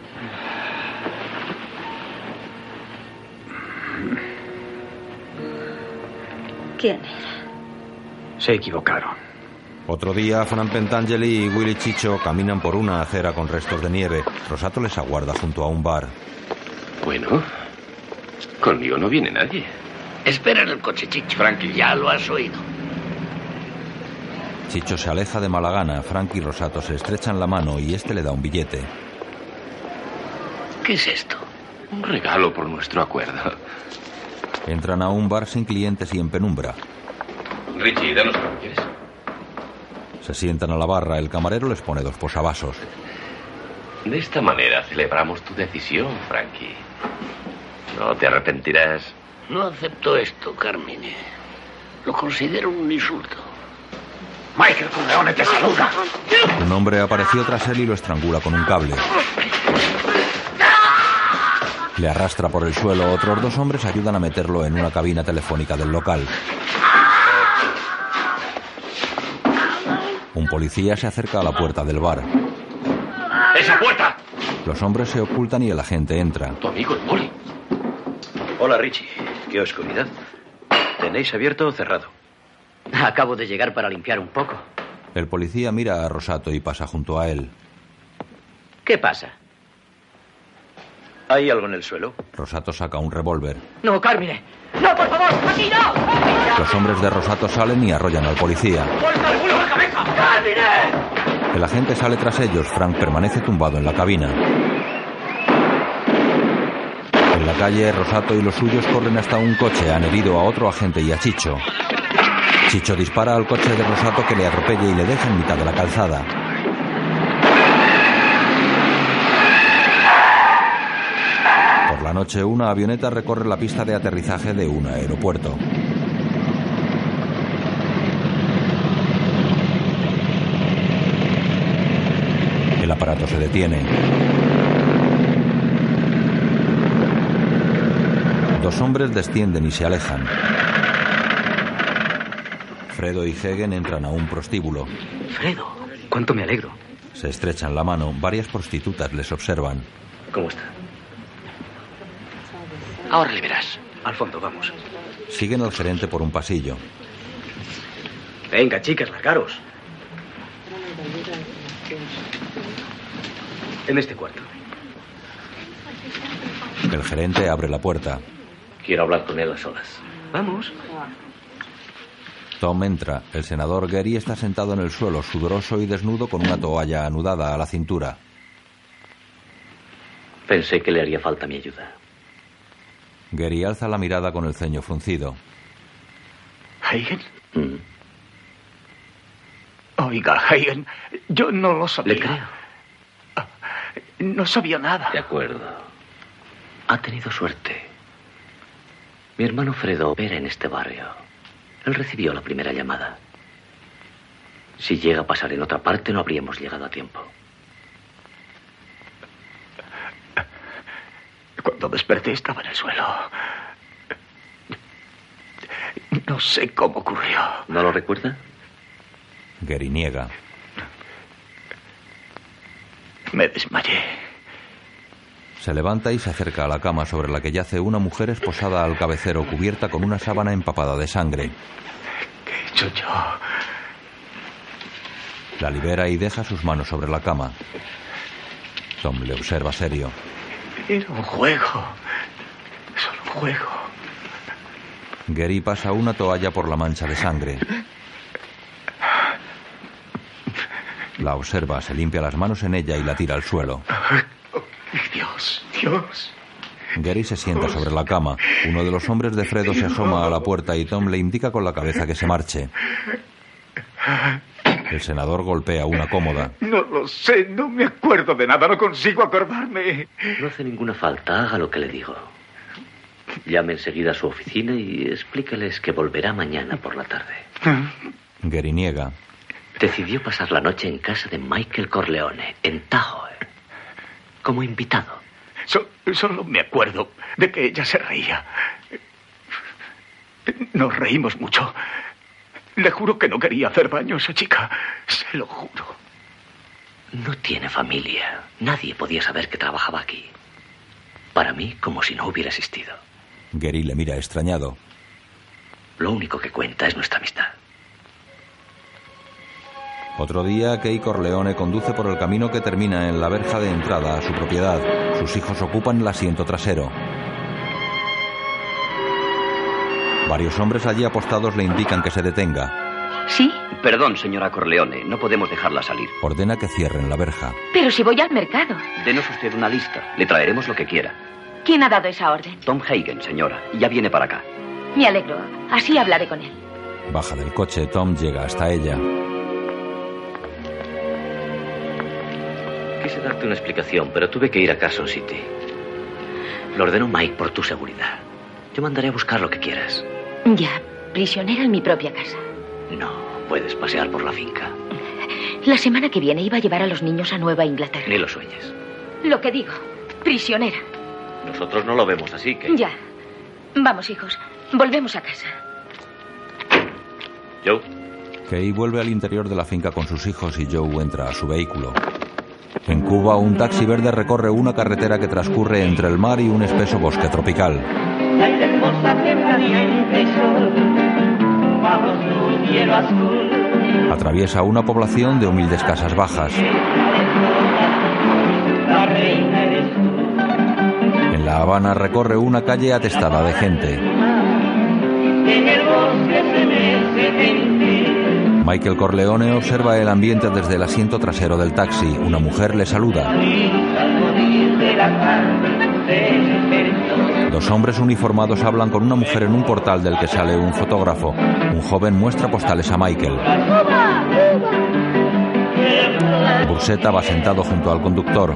¿Quién era? Se equivocaron. Otro día, Fran Pentangeli y Willy Chicho caminan por una acera con restos de nieve. Rosato les aguarda junto a un bar. Bueno, conmigo no viene nadie. Espera en el coche, Chicho. Frankie. Ya lo has oído. Chicho se aleja de mala gana. Frank y Rosato se estrechan la mano y este le da un billete. ¿Qué es esto? Un regalo por nuestro acuerdo. Entran a un bar sin clientes y en penumbra. Richie, danos lo que quieres. Se sientan a la barra. El camarero les pone dos posavasos. De esta manera celebramos tu decisión, Frankie. No te arrepentirás. No acepto esto, Carmine. Lo considero un insulto. Michael Corleone te saluda. Un hombre apareció tras él y lo estrangula con un cable. Le arrastra por el suelo. Otros dos hombres ayudan a meterlo en una cabina telefónica del local. Un policía se acerca a la puerta del bar. ¡Esa puerta! Los hombres se ocultan y el agente entra. Tu amigo el poli. Hola, Richie. Qué oscuridad. ¿Tenéis abierto o cerrado? Acabo de llegar para limpiar un poco. El policía mira a Rosato y pasa junto a él. ¿Qué pasa? ¿Hay algo en el suelo? Rosato saca un revólver. No, Carmine. No, por favor, aquí no. Los hombres de Rosato salen y arrollan al policía. ¡Suelta el culo la cabeza! ¡Carmine! El agente sale tras ellos. Frank permanece tumbado en la cabina. En la calle, Rosato y los suyos corren hasta un coche. Han herido a otro agente y a Chicho. Chicho dispara al coche de Rosato que le atropella y le deja en mitad de la calzada. La noche, una avioneta recorre la pista de aterrizaje de un aeropuerto. El aparato se detiene. Dos hombres descienden y se alejan. Fredo y Hegen entran a un prostíbulo. Fredo, cuánto me alegro. Se estrechan la mano. Varias prostitutas les observan. ¿Cómo está? Ahora le verás. Al fondo, vamos. Siguen al gerente por un pasillo. Venga, chicas, largaros. En este cuarto. El gerente abre la puerta. Quiero hablar con él a solas. Vamos. Tom entra. El senador Gary está sentado en el suelo, sudoroso y desnudo, con una toalla anudada a la cintura. Pensé que le haría falta mi ayuda. Gary alza la mirada con el ceño fruncido. ¿Hagen? Mm. Oiga, Hagen, yo no lo sabía. Le creo. No sabía nada. De acuerdo. Ha tenido suerte. Mi hermano Fredo opera en este barrio. Él recibió la primera llamada. Si llega a pasar en otra parte, no habríamos llegado a tiempo. Cuando desperté estaba en el suelo. No sé cómo ocurrió. ¿No lo recuerda? Gary niega. Me desmayé. Se levanta y se acerca a la cama sobre la que yace una mujer esposada al cabecero cubierta con una sábana empapada de sangre. ¿Qué he hecho yo? La libera y deja sus manos sobre la cama. Tom le observa serio. Era un juego. Solo un juego. Gary pasa una toalla por la mancha de sangre. La observa, se limpia las manos en ella y la tira al suelo. Dios, Dios. Gary se sienta sobre la cama. Uno de los hombres de Fredo se asoma a la puerta y Tom le indica con la cabeza que se marche. El senador golpea una cómoda. No lo sé, no me acuerdo de nada, no consigo acordarme. No hace ninguna falta, haga lo que le digo. Llame enseguida a su oficina y explíqueles que volverá mañana por la tarde. Gary niega. Decidió pasar la noche en casa de Michael Corleone, en Tahoe, como invitado. So- solo me acuerdo de que ella se reía. Nos reímos mucho. Le juro que no quería hacer daño a esa chica. Se lo juro. No tiene familia. Nadie podía saber que trabajaba aquí. Para mí, como si no hubiera existido. Gary le mira extrañado. Lo único que cuenta es nuestra amistad. Otro día, Kay Corleone conduce por el camino que termina en la verja de entrada a su propiedad. Sus hijos ocupan el asiento trasero. Varios hombres allí apostados le indican que se detenga. ¿Sí? Perdón, señora Corleone, no podemos dejarla salir. Ordena que cierren la verja. Pero si voy al mercado. Denos usted una lista. Le traeremos lo que quiera. ¿Quién ha dado esa orden? Tom Hagen, señora. Ya viene para acá. Me alegro. Así hablaré con él. Baja del coche, Tom llega hasta ella. Quise darte una explicación, pero tuve que ir a Carson City. Lo ordenó Mike por tu seguridad. Yo mandaré a buscar lo que quieras. Ya, prisionera en mi propia casa. No, puedes pasear por la finca. La semana que viene iba a llevar a los niños a Nueva Inglaterra. Ni lo sueñes. Lo que digo, prisionera. Nosotros no lo vemos así, que. Ya. Vamos, hijos. Volvemos a casa. Joe, Kay vuelve al interior de la finca con sus hijos y Joe entra a su vehículo. En Cuba, un taxi verde recorre una carretera que transcurre entre el mar y un espeso bosque tropical. Atraviesa una población de humildes casas bajas. la eres tú. Habana recorre una calle atestada de gente. Michael Corleone observa el ambiente desde el asiento trasero del taxi. Una mujer le saluda. Dos hombres uniformados hablan con una mujer en un portal del que sale un fotógrafo. Un joven muestra postales a Michael. Bursetta va sentado junto al conductor.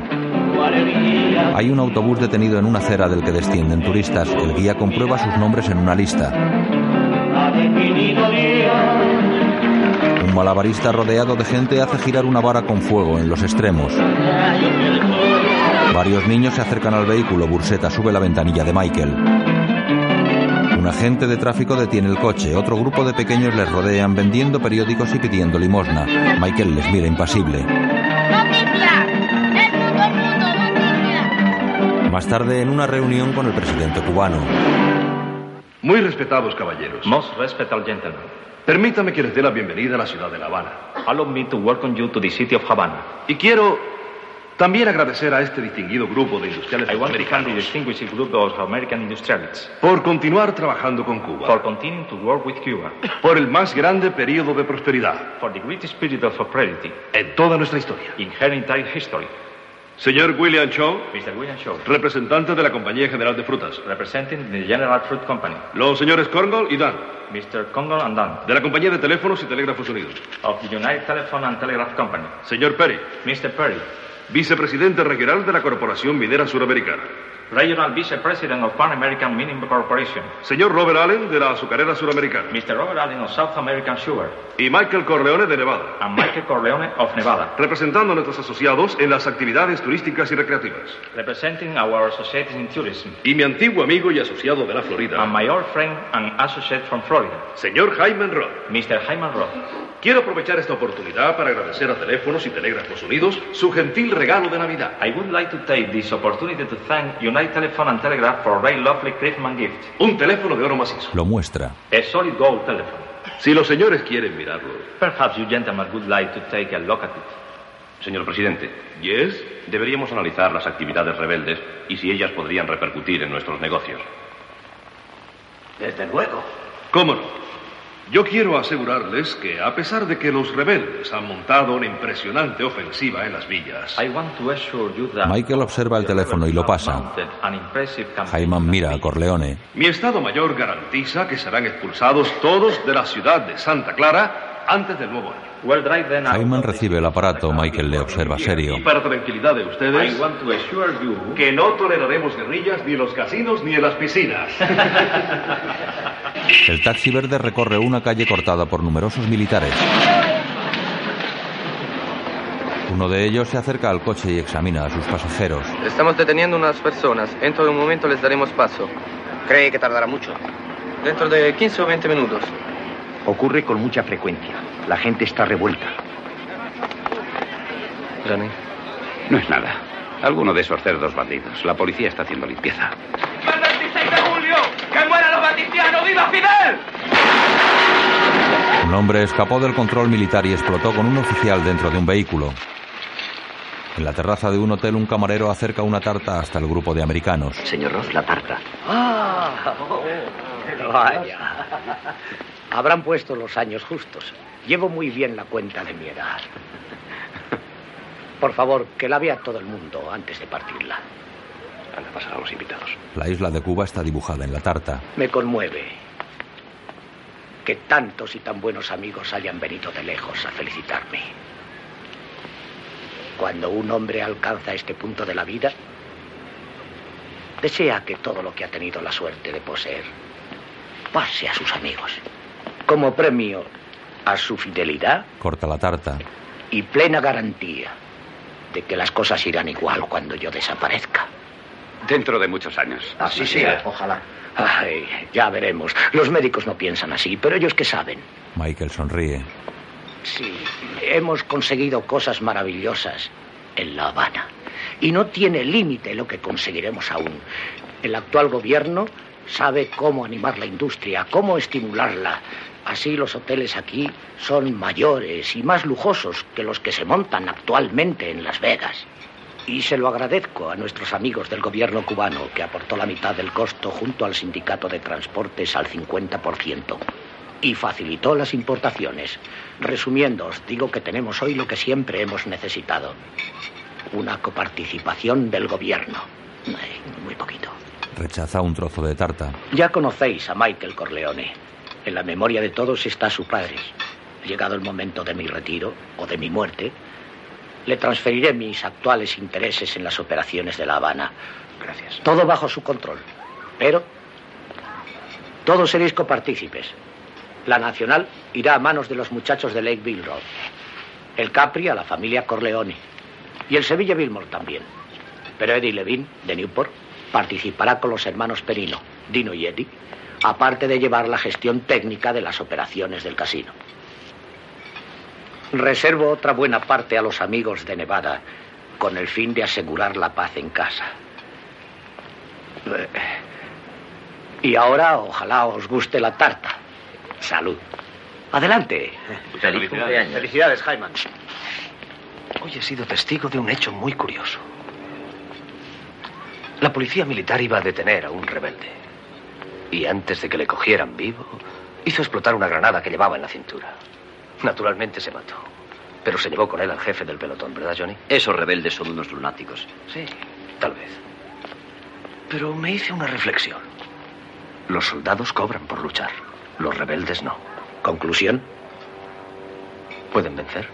Hay un autobús detenido en una acera del que descienden turistas. El guía comprueba sus nombres en una lista. Un malabarista rodeado de gente hace girar una vara con fuego en los extremos. Varios niños se acercan al vehículo. Bursetta sube la ventanilla de Michael. Un agente de tráfico detiene el coche. Otro grupo de pequeños les rodean vendiendo periódicos y pidiendo limosna. Michael les mira impasible. Más tarde, en una reunión con el presidente cubano. Muy respetados caballeros. Most respected gentlemen. Permítame que les dé la bienvenida a la ciudad de La Habana. Allow me to welcome you to the city of Havana. Y quiero también agradecer a este distinguido grupo de industriales I want americanos group of American industrialists por continuar trabajando con Cuba, for continuing to work with Cuba por el más grande periodo de prosperidad for the greatest period of prosperity en toda nuestra historia. in her entire history. Señor William Shaw, Mr. William Shaw, representante de la Compañía General de Frutas. representing the General Fruit Company. Los señores Cornwall y Dan, Mr. Congo and Dan, de la Compañía de Teléfonos y Telégrafos Unidos. of the United Telephone and Telegraph Company. Señor Perry, Mr. Perry, vicepresidente regional de la Corporación Minera Suramericana. Regional Vice President of Pan American Mining Corporation. Señor Robert Allen, de la Azucarera Suramericana. Mr. Robert Allen of South American Sugar. Y Michael Corleone, de Nevada, And Michael Corleone of Nevada, representando a nuestros asociados en las actividades turísticas y recreativas. representing our associates in tourism. Y mi antiguo amigo y asociado de la Florida, And my old friend and associate from Florida, señor Jaime Roth. Mr. Hyman Roth. Quiero aprovechar esta oportunidad para agradecer a Teléfonos y Telégrafos Unidos su gentil regalo de Navidad. I would like to take this opportunity to thank Telephone and Telegraph for a very lovely Christmas gift. Un teléfono de oro macizo. Lo muestra. A solid gold telephone. Si los señores quieren mirarlo. Perhaps you gentlemen would like to take a look at it. Señor presidente, ¿Yes? deberíamos analizar las actividades rebeldes y si ellas podrían repercutir en nuestros negocios. Desde luego. ¿Cómo no? Yo quiero asegurarles que, a pesar de que los rebeldes han montado una impresionante ofensiva en las villas, I want to assure you that Michael observa el teléfono y lo pasa. mounted an impressive campaign. Jaiman mira a Corleone. mi Estado Mayor garantiza que serán expulsados todos de la ciudad de Santa Clara antes del nuevo año. Well, drive then out Jaiman of the recibe el aparato. Michael le observa serio. Y para tranquilidad de ustedes, I want to assure you que no toleraremos guerrillas ni en los casinos ni en las piscinas. El taxi verde recorre una calle cortada por numerosos militares. Uno de ellos se acerca al coche y examina a sus pasajeros. Estamos deteniendo unas personas. Dentro de un momento les daremos paso. ¿Cree que tardará mucho? Dentro de 15 o 20 minutos. Ocurre con mucha frecuencia. La gente está revuelta. Johnny. No es nada. Alguno de esos cerdos bandidos. La policía está haciendo limpieza. ¡El 26 de julio! ¡Que mueran los banditianos! ¡Viva Fidel! Un hombre escapó del control militar y explotó con un oficial dentro de un vehículo. En la terraza de un hotel, un camarero acerca una tarta hasta el grupo de americanos. Señor Roth, la tarta. Ah, vaya. Habrán puesto los años justos. Llevo muy bien la cuenta de mi edad. Por favor, que la vea todo el mundo antes de partirla. Anda, pasar a los invitados. La isla de Cuba está dibujada en la tarta. Me conmueve que tantos y tan buenos amigos hayan venido de lejos a felicitarme. Cuando un hombre alcanza este punto de la vida, desea que todo lo que ha tenido la suerte de poseer pase a sus amigos, como premio a su fidelidad Corta la tarta. y plena garantía de que las cosas irán igual cuando yo desaparezca. Dentro de muchos años. Así sea, ojalá. Ay, ya veremos. Los médicos no piensan así, pero ellos qué saben. Michael sonríe. Sí, hemos conseguido cosas maravillosas en La Habana. Y no tiene límite lo que conseguiremos aún. El actual gobierno sabe cómo animar la industria, cómo estimularla. Así los hoteles aquí son mayores y más lujosos que los que se montan actualmente en Las Vegas. Y se lo agradezco a nuestros amigos del gobierno cubano, que aportó la mitad del costo junto al sindicato de transportes al 50%. Y facilitó las importaciones. Resumiendo, os digo que tenemos hoy lo que siempre hemos necesitado. Una coparticipación del gobierno. Muy poquito. Rechaza un trozo de tarta. Ya conocéis a Michael Corleone. En la memoria de todos está su padre. Llegado el momento de mi retiro o de mi muerte, le transferiré mis actuales intereses en las operaciones de La Habana. Gracias. Todo bajo su control. Pero todos seréis copartícipes. La Nacional irá a manos de los muchachos de Lakeville Road. El Capri a la familia Corleone. Y el Sevilla Billmore también. Pero Eddie Levine, de Newport, participará con los hermanos Perino, Dino y Eddie, aparte de llevar la gestión técnica de las operaciones del casino. Reservo otra buena parte a los amigos de Nevada con el fin de asegurar la paz en casa. Y ahora ojalá os guste la tarta. Salud. Adelante. Feliz cumpleaños. Felicidades, Hyman. Hoy he sido testigo de un hecho muy curioso. La policía militar iba a detener a un rebelde. Y antes de que le cogieran vivo, hizo explotar una granada que llevaba en la cintura. Naturalmente se mató. Pero se llevó con él al jefe del pelotón, ¿verdad, Johnny? Esos rebeldes son unos lunáticos. Sí, tal vez. Pero me hice una reflexión. Los soldados cobran por luchar. Los rebeldes no. ¿Conclusión? ¿Pueden vencer?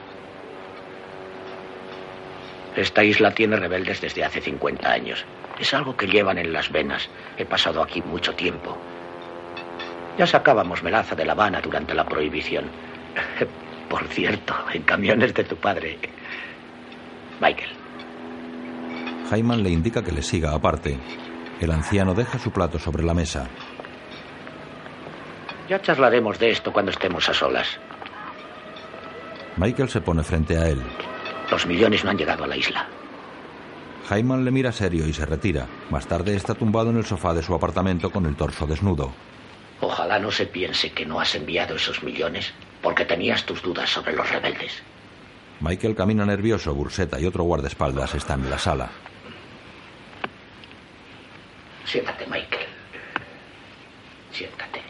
Esta isla tiene rebeldes desde hace 50 años. Es algo que llevan en las venas. He pasado aquí mucho tiempo. Ya sacábamos melaza de La Habana durante la prohibición. Por cierto, en camiones de tu padre. Michael. Hyman le indica que le siga aparte. El anciano deja su plato sobre la mesa. Ya charlaremos de esto cuando estemos a solas. Michael se pone frente a él. Los millones no han llegado a la isla. Hyman le mira serio y se retira. Más tarde está tumbado en el sofá de su apartamento con el torso desnudo. Ojalá no se piense que no has enviado esos millones porque tenías tus dudas sobre los rebeldes. Michael camina nervioso. Burseta y otro guardaespaldas están en la sala. Siéntate, Michael. Siéntate.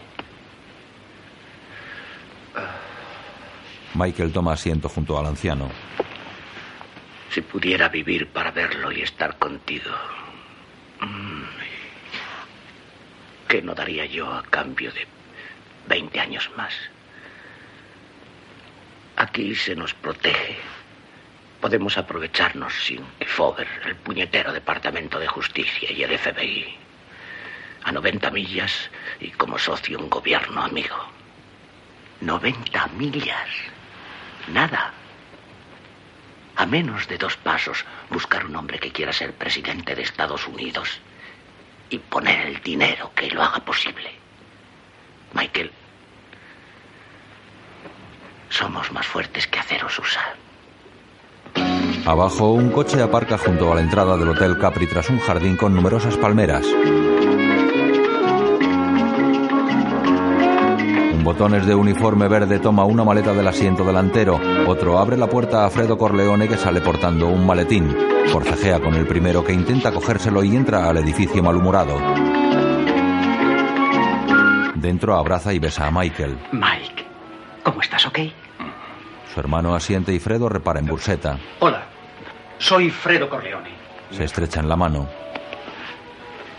Michael toma asiento junto al anciano. Si pudiera vivir para verlo y estar contigo. Mm. ¿Qué no daría yo a cambio de 20 años más? Aquí se nos protege. Podemos aprovecharnos sin que Fover, el puñetero Departamento de Justicia y el FBI, a 90 millas y como socio un gobierno amigo. 90 millas. Nada. A menos de dos pasos, buscar un hombre que quiera ser presidente de Estados Unidos y poner el dinero que lo haga posible. Michael, somos más fuertes que aceros usa. Abajo, un coche aparca junto a la entrada del Hotel Capri tras un jardín con numerosas palmeras. Botones de uniforme verde toma una maleta del asiento delantero. Otro abre la puerta a Fredo Corleone que sale portando un maletín. Forcejea con el primero que intenta cogérselo y entra al edificio malhumorado. Dentro abraza y besa a Michael. Mike, ¿cómo estás, ok? Su hermano asiente y Fredo repara en Burseta. Hola, soy Fredo Corleone. Se estrechan la mano.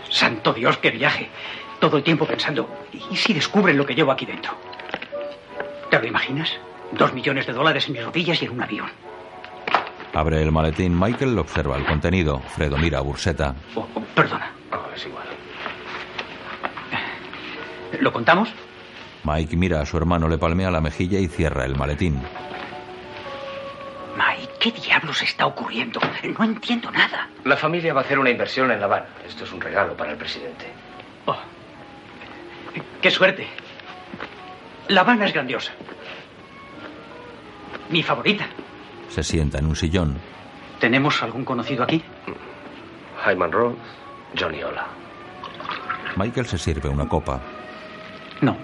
Santo Dios, qué viaje. Todo el tiempo pensando, ¿y si descubren lo que llevo aquí dentro? ¿Te lo imaginas? Dos millones de dólares en mis rodillas y en un avión. Abre el maletín. Michael observa el contenido. Fredo mira a Burseta. Oh, oh, perdona. es igual. ¿Lo contamos? Mike mira a su hermano, le palmea la mejilla y cierra el maletín. Mike, ¿qué diablos está ocurriendo? No entiendo nada. La familia va a hacer una inversión en La Habana. Esto es un regalo para el presidente. Oh, qué suerte. La Habana es grandiosa. Mi favorita. Se sienta en un sillón. ¿Tenemos algún conocido aquí? Hyman Roth, Johnny Ola. Michael se sirve una copa. No.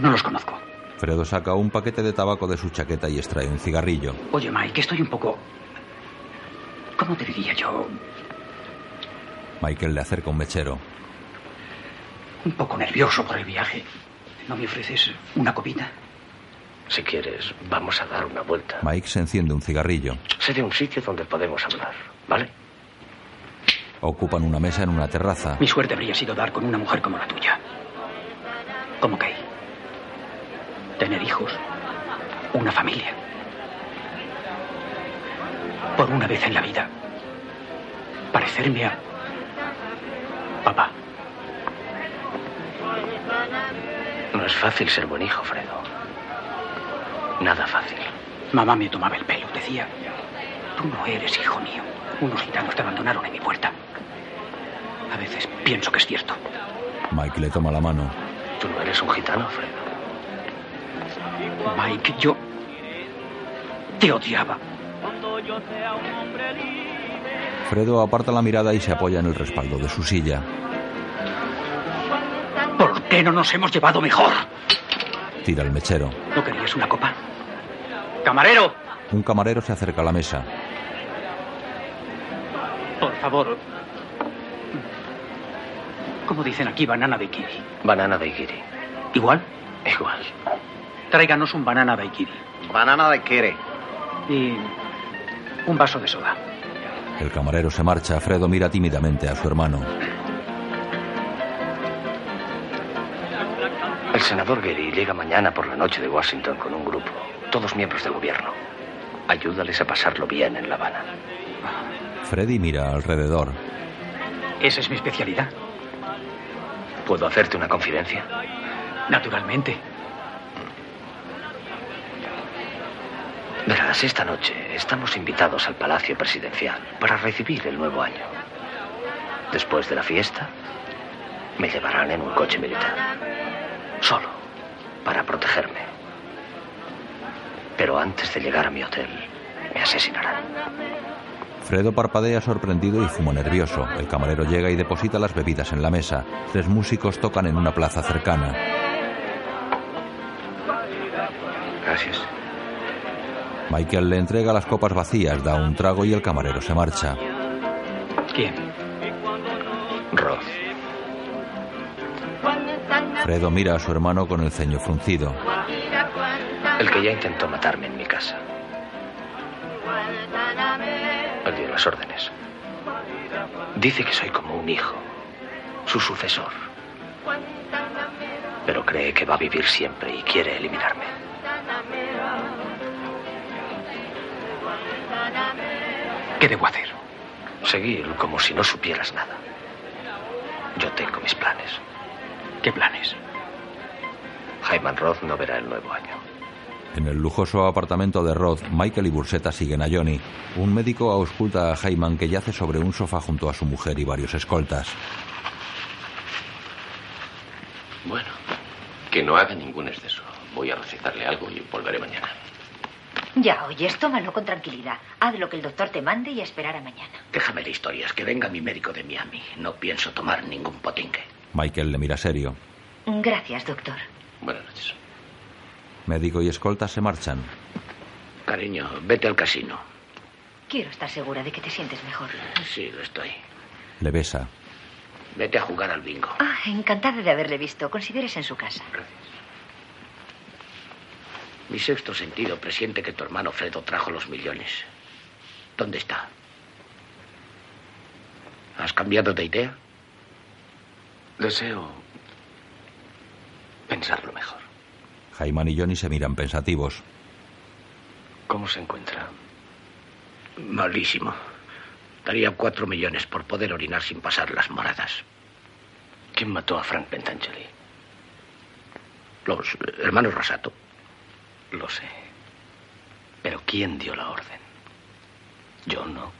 No los conozco. Fredo saca un paquete de tabaco de su chaqueta y extrae un cigarrillo. Oye, Mike, estoy un poco ¿Cómo te diría yo? Michael le acerca un mechero. Un poco nervioso por el viaje. ¿No me ofreces una copita? Si quieres, vamos a dar una vuelta. Mike se enciende un cigarrillo. Sé de un sitio donde podemos hablar, ¿vale? Ocupan una mesa en una terraza. Mi suerte habría sido dar con una mujer como la tuya. Como Kay. Tener hijos. Una familia. Por una vez en la vida. Parecerme a... Papá. No es fácil ser buen hijo, Fredo. Nada fácil. Mamá me tomaba el pelo. Decía, tú no eres hijo mío. Unos gitanos te abandonaron en mi puerta. A veces pienso que es cierto. Mike le toma la mano. Tú no eres un gitano, Fredo. Mike, yo te odiaba. Fredo aparta la mirada y se apoya en el respaldo de su silla. ¿Por qué no nos hemos llevado mejor? Tira el mechero. ¿No querías una copa? ¡Camarero! Un camarero se acerca a la mesa. Por favor. ¿Cómo dicen aquí banana daiquiri? Banana daiquiri. ¿Igual? Igual. Tráiganos un banana daiquiri. Banana daiquiri. Y un vaso de soda. El camarero se marcha. Fredo mira tímidamente a su hermano. El senador Gary llega mañana por la noche de Washington con un grupo, todos miembros del gobierno. Ayúdales a pasarlo bien en La Habana. Freddy mira alrededor. Esa es mi especialidad. ¿Puedo hacerte una confidencia? Naturalmente. Verás, esta noche estamos invitados al Palacio Presidencial para recibir el nuevo año. Después de la fiesta, me llevarán en un coche militar. Solo, para protegerme. Pero antes de llegar a mi hotel, me asesinarán. Fredo parpadea sorprendido y fuma nervioso. El camarero llega y deposita las bebidas en la mesa. Tres músicos tocan en una plaza cercana. Gracias. Michael le entrega las copas vacías, da un trago y el camarero se marcha. ¿Quién? Roth. Fredo mira a su hermano con el ceño fruncido. El que ya intentó matarme en mi casa. Él dio las órdenes. Dice que soy como un hijo, su sucesor. Pero cree que va a vivir siempre y quiere eliminarme. ¿Qué debo hacer? Seguir como si no supieras nada. Yo tengo mis planes. ¿Qué planes? Hyman Roth no verá el nuevo año. En el lujoso apartamento de Roth, Michael y Bursetta siguen a Johnny. Un médico ausculta a Hyman que yace sobre un sofá junto a su mujer y varios escoltas. Bueno, que no haga ningún exceso. Voy a recetarle algo y volveré mañana. Ya oyes, tómalo con tranquilidad. Haz lo que el doctor te mande y a esperar a mañana. Déjame de historias, que venga mi médico de Miami. No pienso tomar ningún potingue. Michael le mira serio. Gracias, doctor. Buenas noches. Médico y escolta se marchan. Cariño, vete al casino. Quiero estar segura de que te sientes mejor. Sí, lo estoy. Le besa. Vete a jugar al bingo. Ah, encantada de haberle visto. Considérese en su casa. Mi sexto sentido presiente que tu hermano Fredo trajo los millones. ¿Dónde está? ¿Has cambiado de idea? Deseo pensarlo mejor. Hyman y Johnny se miran pensativos. ¿Cómo se encuentra? Malísimo. Daría cuatro millones por poder orinar sin pasar las moradas. ¿Quién mató a Frank Pentangeli? Los hermanos Rosato. Lo sé. Pero ¿quién dio la orden? Yo no.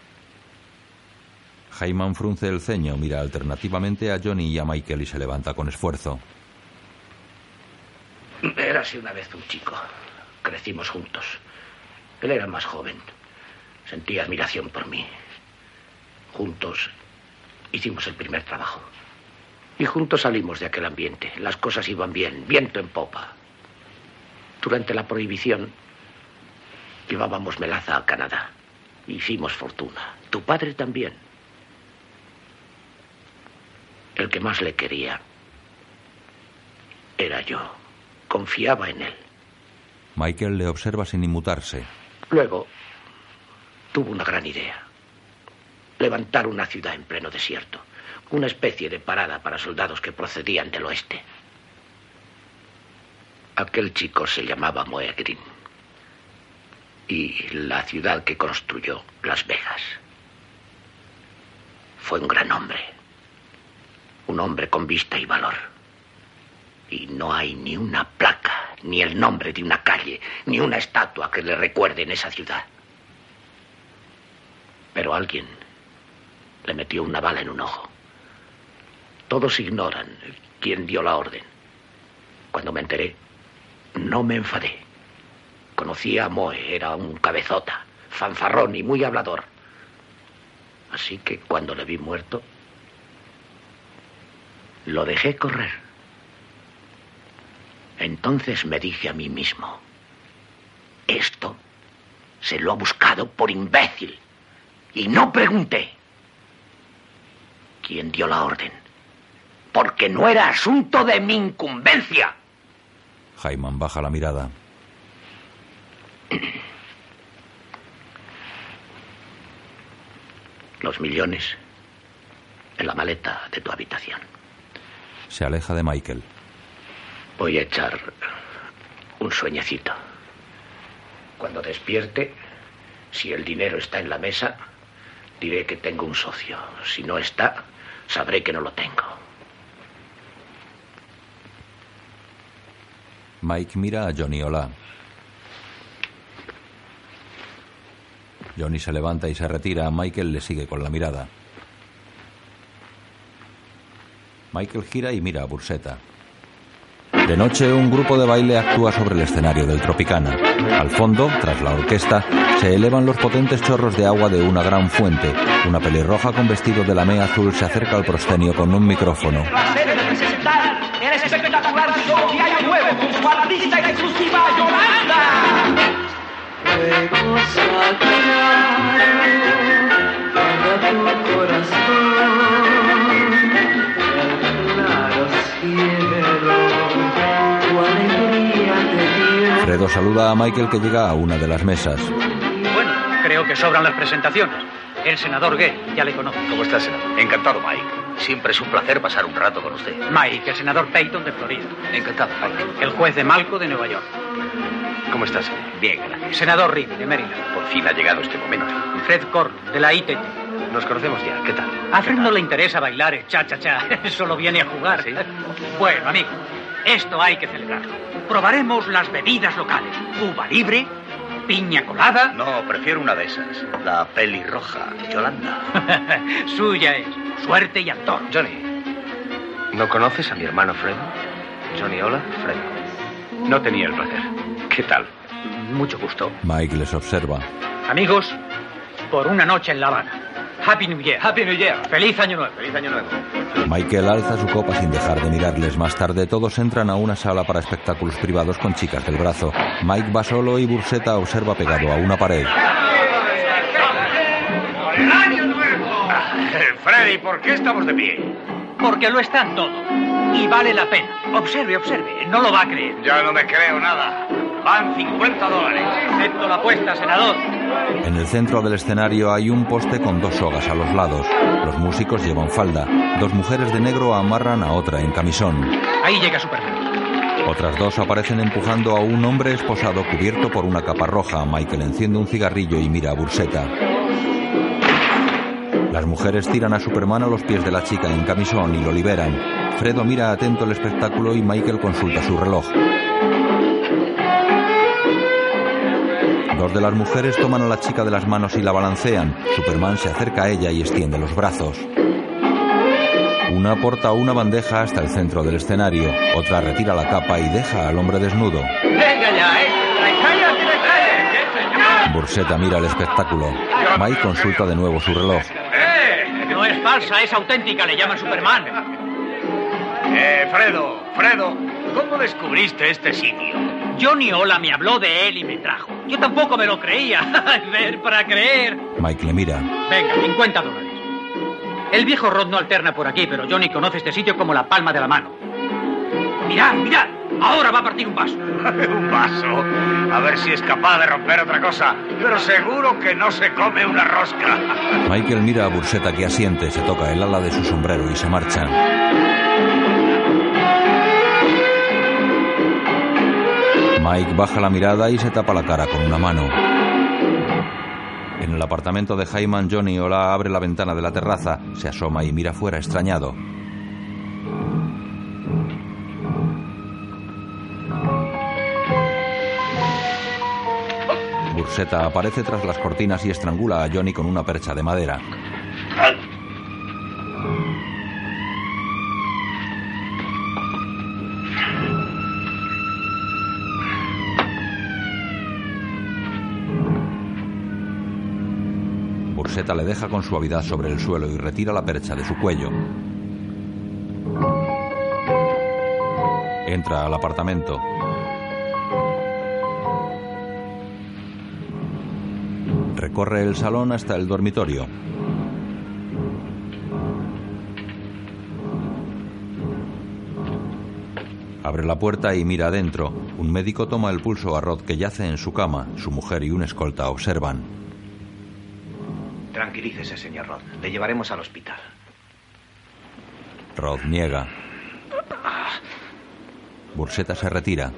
Hyman frunce el ceño, mira alternativamente a Johnny y a Michael y se levanta con esfuerzo. Érase una vez un chico. Crecimos juntos. Él era más joven. Sentía admiración por mí. Juntos hicimos el primer trabajo. Y juntos salimos de aquel ambiente. Las cosas iban bien, viento en popa. Durante la prohibición llevábamos melaza a Canadá. Hicimos fortuna. Tu padre también. El que más le quería era yo. Confiaba en él. Michael le observa sin inmutarse. Luego tuvo una gran idea. Levantar una ciudad en pleno desierto. Una especie de parada para soldados que procedían del oeste. Aquel chico se llamaba Moe Green. Y la ciudad que construyó, Las Vegas. Fue un gran hombre. Un hombre con vista y valor. Y no hay ni una placa, ni el nombre de una calle, ni una estatua que le recuerde en esa ciudad. Pero alguien le metió una bala en un ojo. Todos ignoran quién dio la orden. Cuando me enteré, no me enfadé. Conocí a Moe, era un cabezota, fanfarrón y muy hablador. Así que cuando le vi muerto, lo dejé correr. Entonces me dije a mí mismo, esto se lo ha buscado por imbécil. Y no pregunté quién dio la orden, porque no era asunto de mi incumbencia. Jaiman baja la mirada. Los millones en la maleta de tu habitación. Se aleja de Michael. Voy a echar un sueñecito. Cuando despierte, si el dinero está en la mesa, diré que tengo un socio. Si no está, sabré que no lo tengo. Mike mira a Johnny Ola. Johnny se levanta y se retira. Michael le sigue con la mirada. Michael gira y mira a Burseta. De noche, un grupo de baile actúa sobre el escenario del Tropicana. Al fondo, tras la orquesta, se elevan los potentes chorros de agua de una gran fuente. Una pelirroja con vestido de lamé azul se acerca al proscenio con un micrófono. el espectacular Nuevo con. Fredo saluda a Michael que llega a una de las mesas. Bueno, creo que sobran las presentaciones. El senador Gay, ya le conozco. ¿Cómo está, senador? Encantado, Mike. Siempre es un placer pasar un rato con usted. Mike, el senador Peyton de Florida. Encantado, Mike. El juez de Malco de Nueva York. ¿Cómo estás, señor? Bien, gracias. Senador Reed de Maryland. Por fin ha llegado este momento. Fred Korn de la ITT. Nos conocemos ya. ¿Qué tal? A Fred no le interesa bailar el cha-cha-cha. Solo viene a jugar. Bueno, amigo, esto hay que celebrarlo. Probaremos las bebidas locales. Cuba libre, piña colada. No, prefiero una de esas. La pelirroja, Yolanda. Suya es. Suerte y actor. Johnny, ¿no conoces a mi hermano Fred? Johnny, hola, Fred. No tenía el placer. ¿Qué tal? Mucho gusto. Mike les observa. Amigos, por una noche en La Habana. Happy New Year. Happy New Year. Feliz Año Nuevo. Feliz Año Nuevo. Michael alza su copa sin dejar de mirarles. Más tarde todos entran a una sala para espectáculos privados con chicas del brazo. Mike va solo y Burseta observa pegado a una pared. ¡Año Nuevo! Freddy, ¿por qué estamos de pie? Porque lo están todo. Y vale la pena. Observe, observe. No lo va a creer. Ya no me creo nada. Van 50 dólares. Acepto la apuesta, senador. En el centro del escenario hay un poste con dos sogas a los lados. Los músicos llevan falda. Dos mujeres de negro amarran a otra en camisón. Ahí llega Superman. Otras dos aparecen empujando a un hombre esposado cubierto por una capa roja. Michael enciende un cigarrillo y mira a Burseta. Las mujeres tiran a Superman a los pies de la chica en camisón y lo liberan. Fredo mira atento el espectáculo y Michael consulta su reloj. Dos de las mujeres toman a la chica de las manos y la balancean. Superman se acerca a ella y extiende los brazos. Una porta una bandeja hasta el centro del escenario, otra retira la capa y deja al hombre desnudo. Venga ya, ¿eh? Burseta mira el espectáculo. Mike consulta de nuevo su reloj. No es falsa, es auténtica, le llaman Superman. Eh, Fredo, Fredo, ¿cómo descubriste este sitio? Johnny Ola me habló de él y me trajo. Yo tampoco me lo creía. Ver para creer. Mike le mira. Venga, 50 dólares. El viejo Rod no alterna por aquí, pero Johnny conoce este sitio como la palma de la mano. Mirad, mirad. Ahora va a partir un vaso. un vaso. A ver si es capaz de romper otra cosa. Pero seguro que no se come una rosca. Michael mira a Burseta que asiente, se toca el ala de su sombrero y se marcha. Mike baja la mirada y se tapa la cara con una mano. En el apartamento de Hyman, Johnny Ola abre la ventana de la terraza, se asoma y mira fuera extrañado. Burseta aparece tras las cortinas y estrangula a Johnny con una percha de madera. Burseta le deja con suavidad sobre el suelo y retira la percha de su cuello. Entra al apartamento. Recorre el salón hasta el dormitorio. Abre la puerta y mira adentro. Un médico toma el pulso a Rod que yace en su cama. Su mujer y un escolta observan. Tranquilícese, señor Rod. Le llevaremos al hospital. Rod niega. Burseta se retira.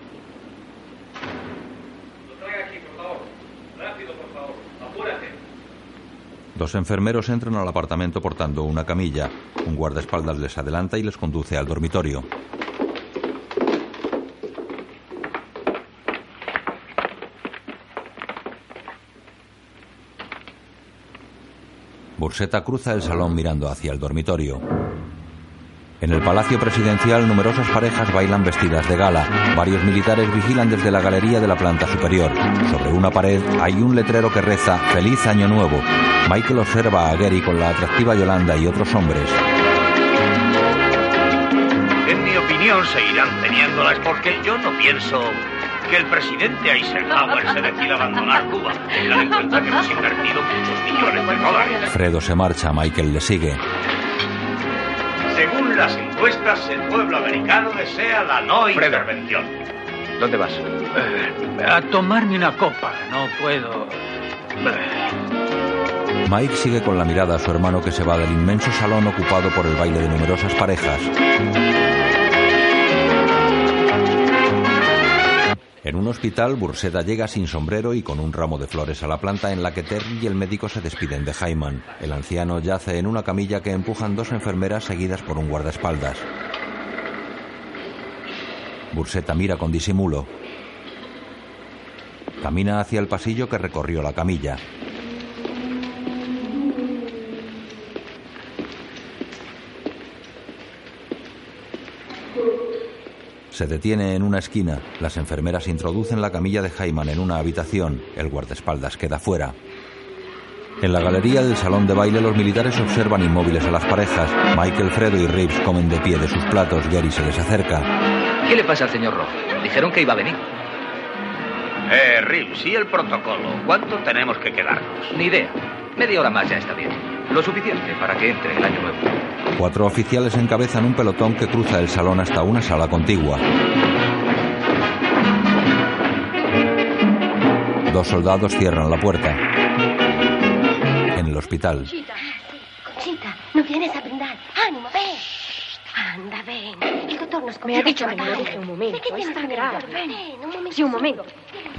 Dos enfermeros entran al apartamento portando una camilla. Un guardaespaldas les adelanta y les conduce al dormitorio. Burseta cruza el salón mirando hacia el dormitorio. En el Palacio Presidencial numerosas parejas bailan vestidas de gala. Varios militares vigilan desde la galería de la planta superior. Sobre una pared hay un letrero que reza Feliz Año Nuevo. Michael observa a Gary con la atractiva Yolanda y otros hombres. En mi opinión, seguirán teniéndolas porque yo no pienso que el presidente Eisenhower se decida abandonar Cuba. Tengan en cuenta que hemos invertido muchos millones de dólares. Fredo se marcha, Michael le sigue. Según las encuestas, el pueblo americano desea la no intervención. ¿Dónde vas? Eh, a tomarme una copa. No puedo. Mike sigue con la mirada a su hermano que se va del inmenso salón ocupado por el baile de numerosas parejas. En un hospital, Burseta llega sin sombrero y con un ramo de flores a la planta en la que Terry y el médico se despiden de Hyman. El anciano yace en una camilla que empujan dos enfermeras seguidas por un guardaespaldas. Burseta mira con disimulo. Camina hacia el pasillo que recorrió la camilla. Se detiene en una esquina. Las enfermeras introducen la camilla de Hyman en una habitación. El guardaespaldas queda fuera. En la galería del salón de baile los militares observan inmóviles a las parejas. Michael, Fredo y Reeves comen de pie de sus platos. Gary se les acerca. ¿Qué le pasa al señor Roth? Dijeron que iba a venir. Eh, Reeves, ¿y el protocolo? ¿Cuánto tenemos que quedarnos? Ni idea. Media hora más ya está bien. Lo suficiente para que entre el año nuevo. Cuatro oficiales encabezan un pelotón que cruza el salón hasta una sala contigua. Dos soldados cierran la puerta. En el hospital. Conchita, no vienes a brindar. ¡Ánimo, ven! Anda, ven. El doctor nos Me ha dicho que deje un momento. ¿De qué tienes Está que grave. Ven, un momento. Sí, un momento.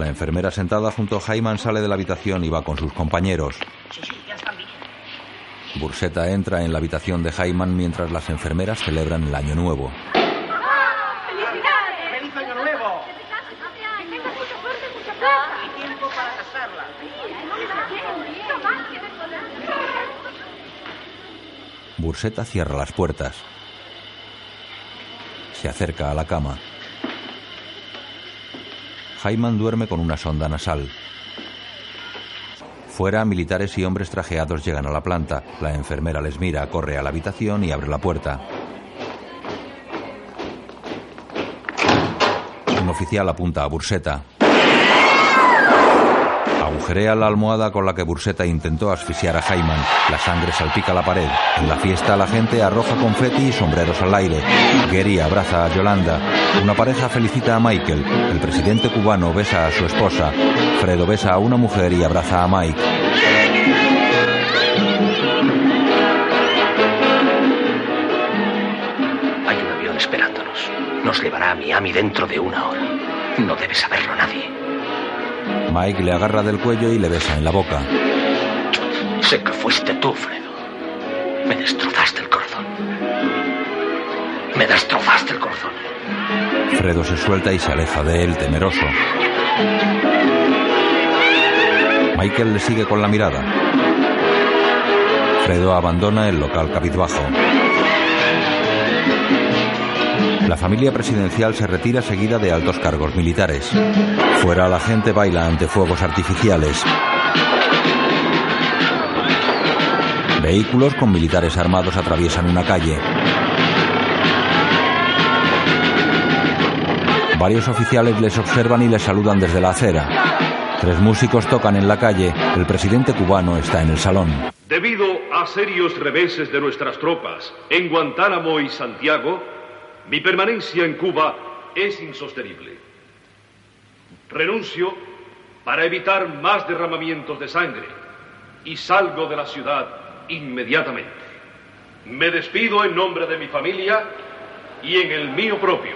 La enfermera sentada junto a Hyman sale de la habitación y va con sus compañeros. Sí, sí, ya están bien. Burseta entra en la habitación de Hyman mientras las enfermeras celebran el año nuevo. ¡Felicidades! ¡Feliz año nuevo! Y tiempo para casarla. Burseta cierra las puertas. Se acerca a la cama. Hyman duerme con una sonda nasal. Fuera, militares y hombres trajeados llegan a la planta. La enfermera les mira, corre a la habitación y abre la puerta. Un oficial apunta a Burseta. Agujerea la almohada con la que Burseta intentó asfixiar a Hyman. La sangre salpica la pared. En la fiesta la gente arroja confeti y sombreros al aire. Gary abraza a Yolanda. Una pareja felicita a Michael. El presidente cubano besa a su esposa. Fredo besa a una mujer y abraza a Mike. Hay un avión esperándonos. Nos llevará a Miami dentro de una hora. No debe saberlo nadie. Mike le agarra del cuello y le besa en la boca. Sé que fuiste tú, Fredo. Me destrozaste el corazón. Me destrozaste el corazón. Fredo se suelta y se aleja de él, temeroso. Michael le sigue con la mirada. Fredo abandona el local cabizbajo. La familia presidencial se retira seguida de altos cargos militares. Fuera la gente baila ante fuegos artificiales. Vehículos con militares armados atraviesan una calle. Varios oficiales les observan y les saludan desde la acera. Tres músicos tocan en la calle. El presidente cubano está en el salón. Debido a serios reveses de nuestras tropas en Guantánamo y Santiago, mi permanencia en Cuba es insostenible. Renuncio para evitar más derramamientos de sangre y salgo de la ciudad inmediatamente. Me despido en nombre de mi familia y en el mío propio,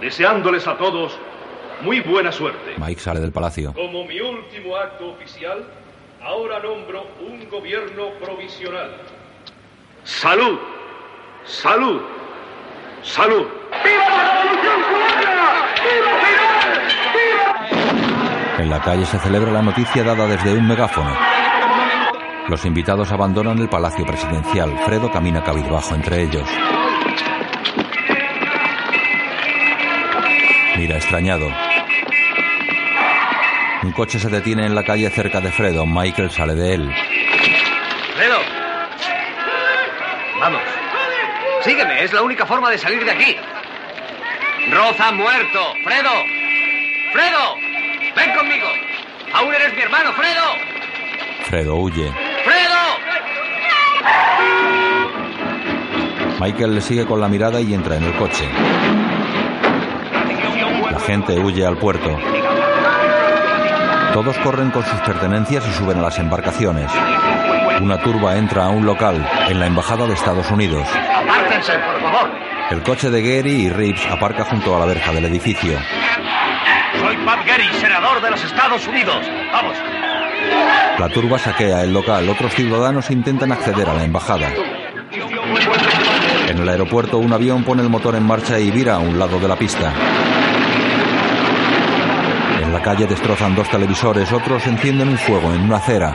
deseándoles a todos muy buena suerte. Mike sale del palacio. Como mi último acto oficial, ahora nombro un gobierno provisional. Salud, salud, salud. En la calle se celebra la noticia dada desde un megáfono. Los invitados abandonan el palacio presidencial. Fredo camina cabizbajo entre ellos. Mira extrañado. Un coche se detiene en la calle cerca de Fredo. Michael sale de él. Fredo. Vamos. Sígueme, es la única forma de salir de aquí. Roth ha muerto. Fredo. Fredo. Ven conmigo. Aún eres mi hermano, Fredo. Fredo huye. Fredo. Michael le sigue con la mirada y entra en el coche. La gente huye al puerto. Todos corren con sus pertenencias y suben a las embarcaciones. Una turba entra a un local en la Embajada de Estados Unidos. Apártense, por favor. El coche de Gary y Reeves aparca junto a la verja del edificio. Soy Pat Gary, senador de los Estados Unidos. Vamos. La turba saquea el local. Otros ciudadanos intentan acceder a la embajada. En el aeropuerto un avión pone el motor en marcha y vira a un lado de la pista. En la calle destrozan dos televisores, otros encienden un fuego en una acera.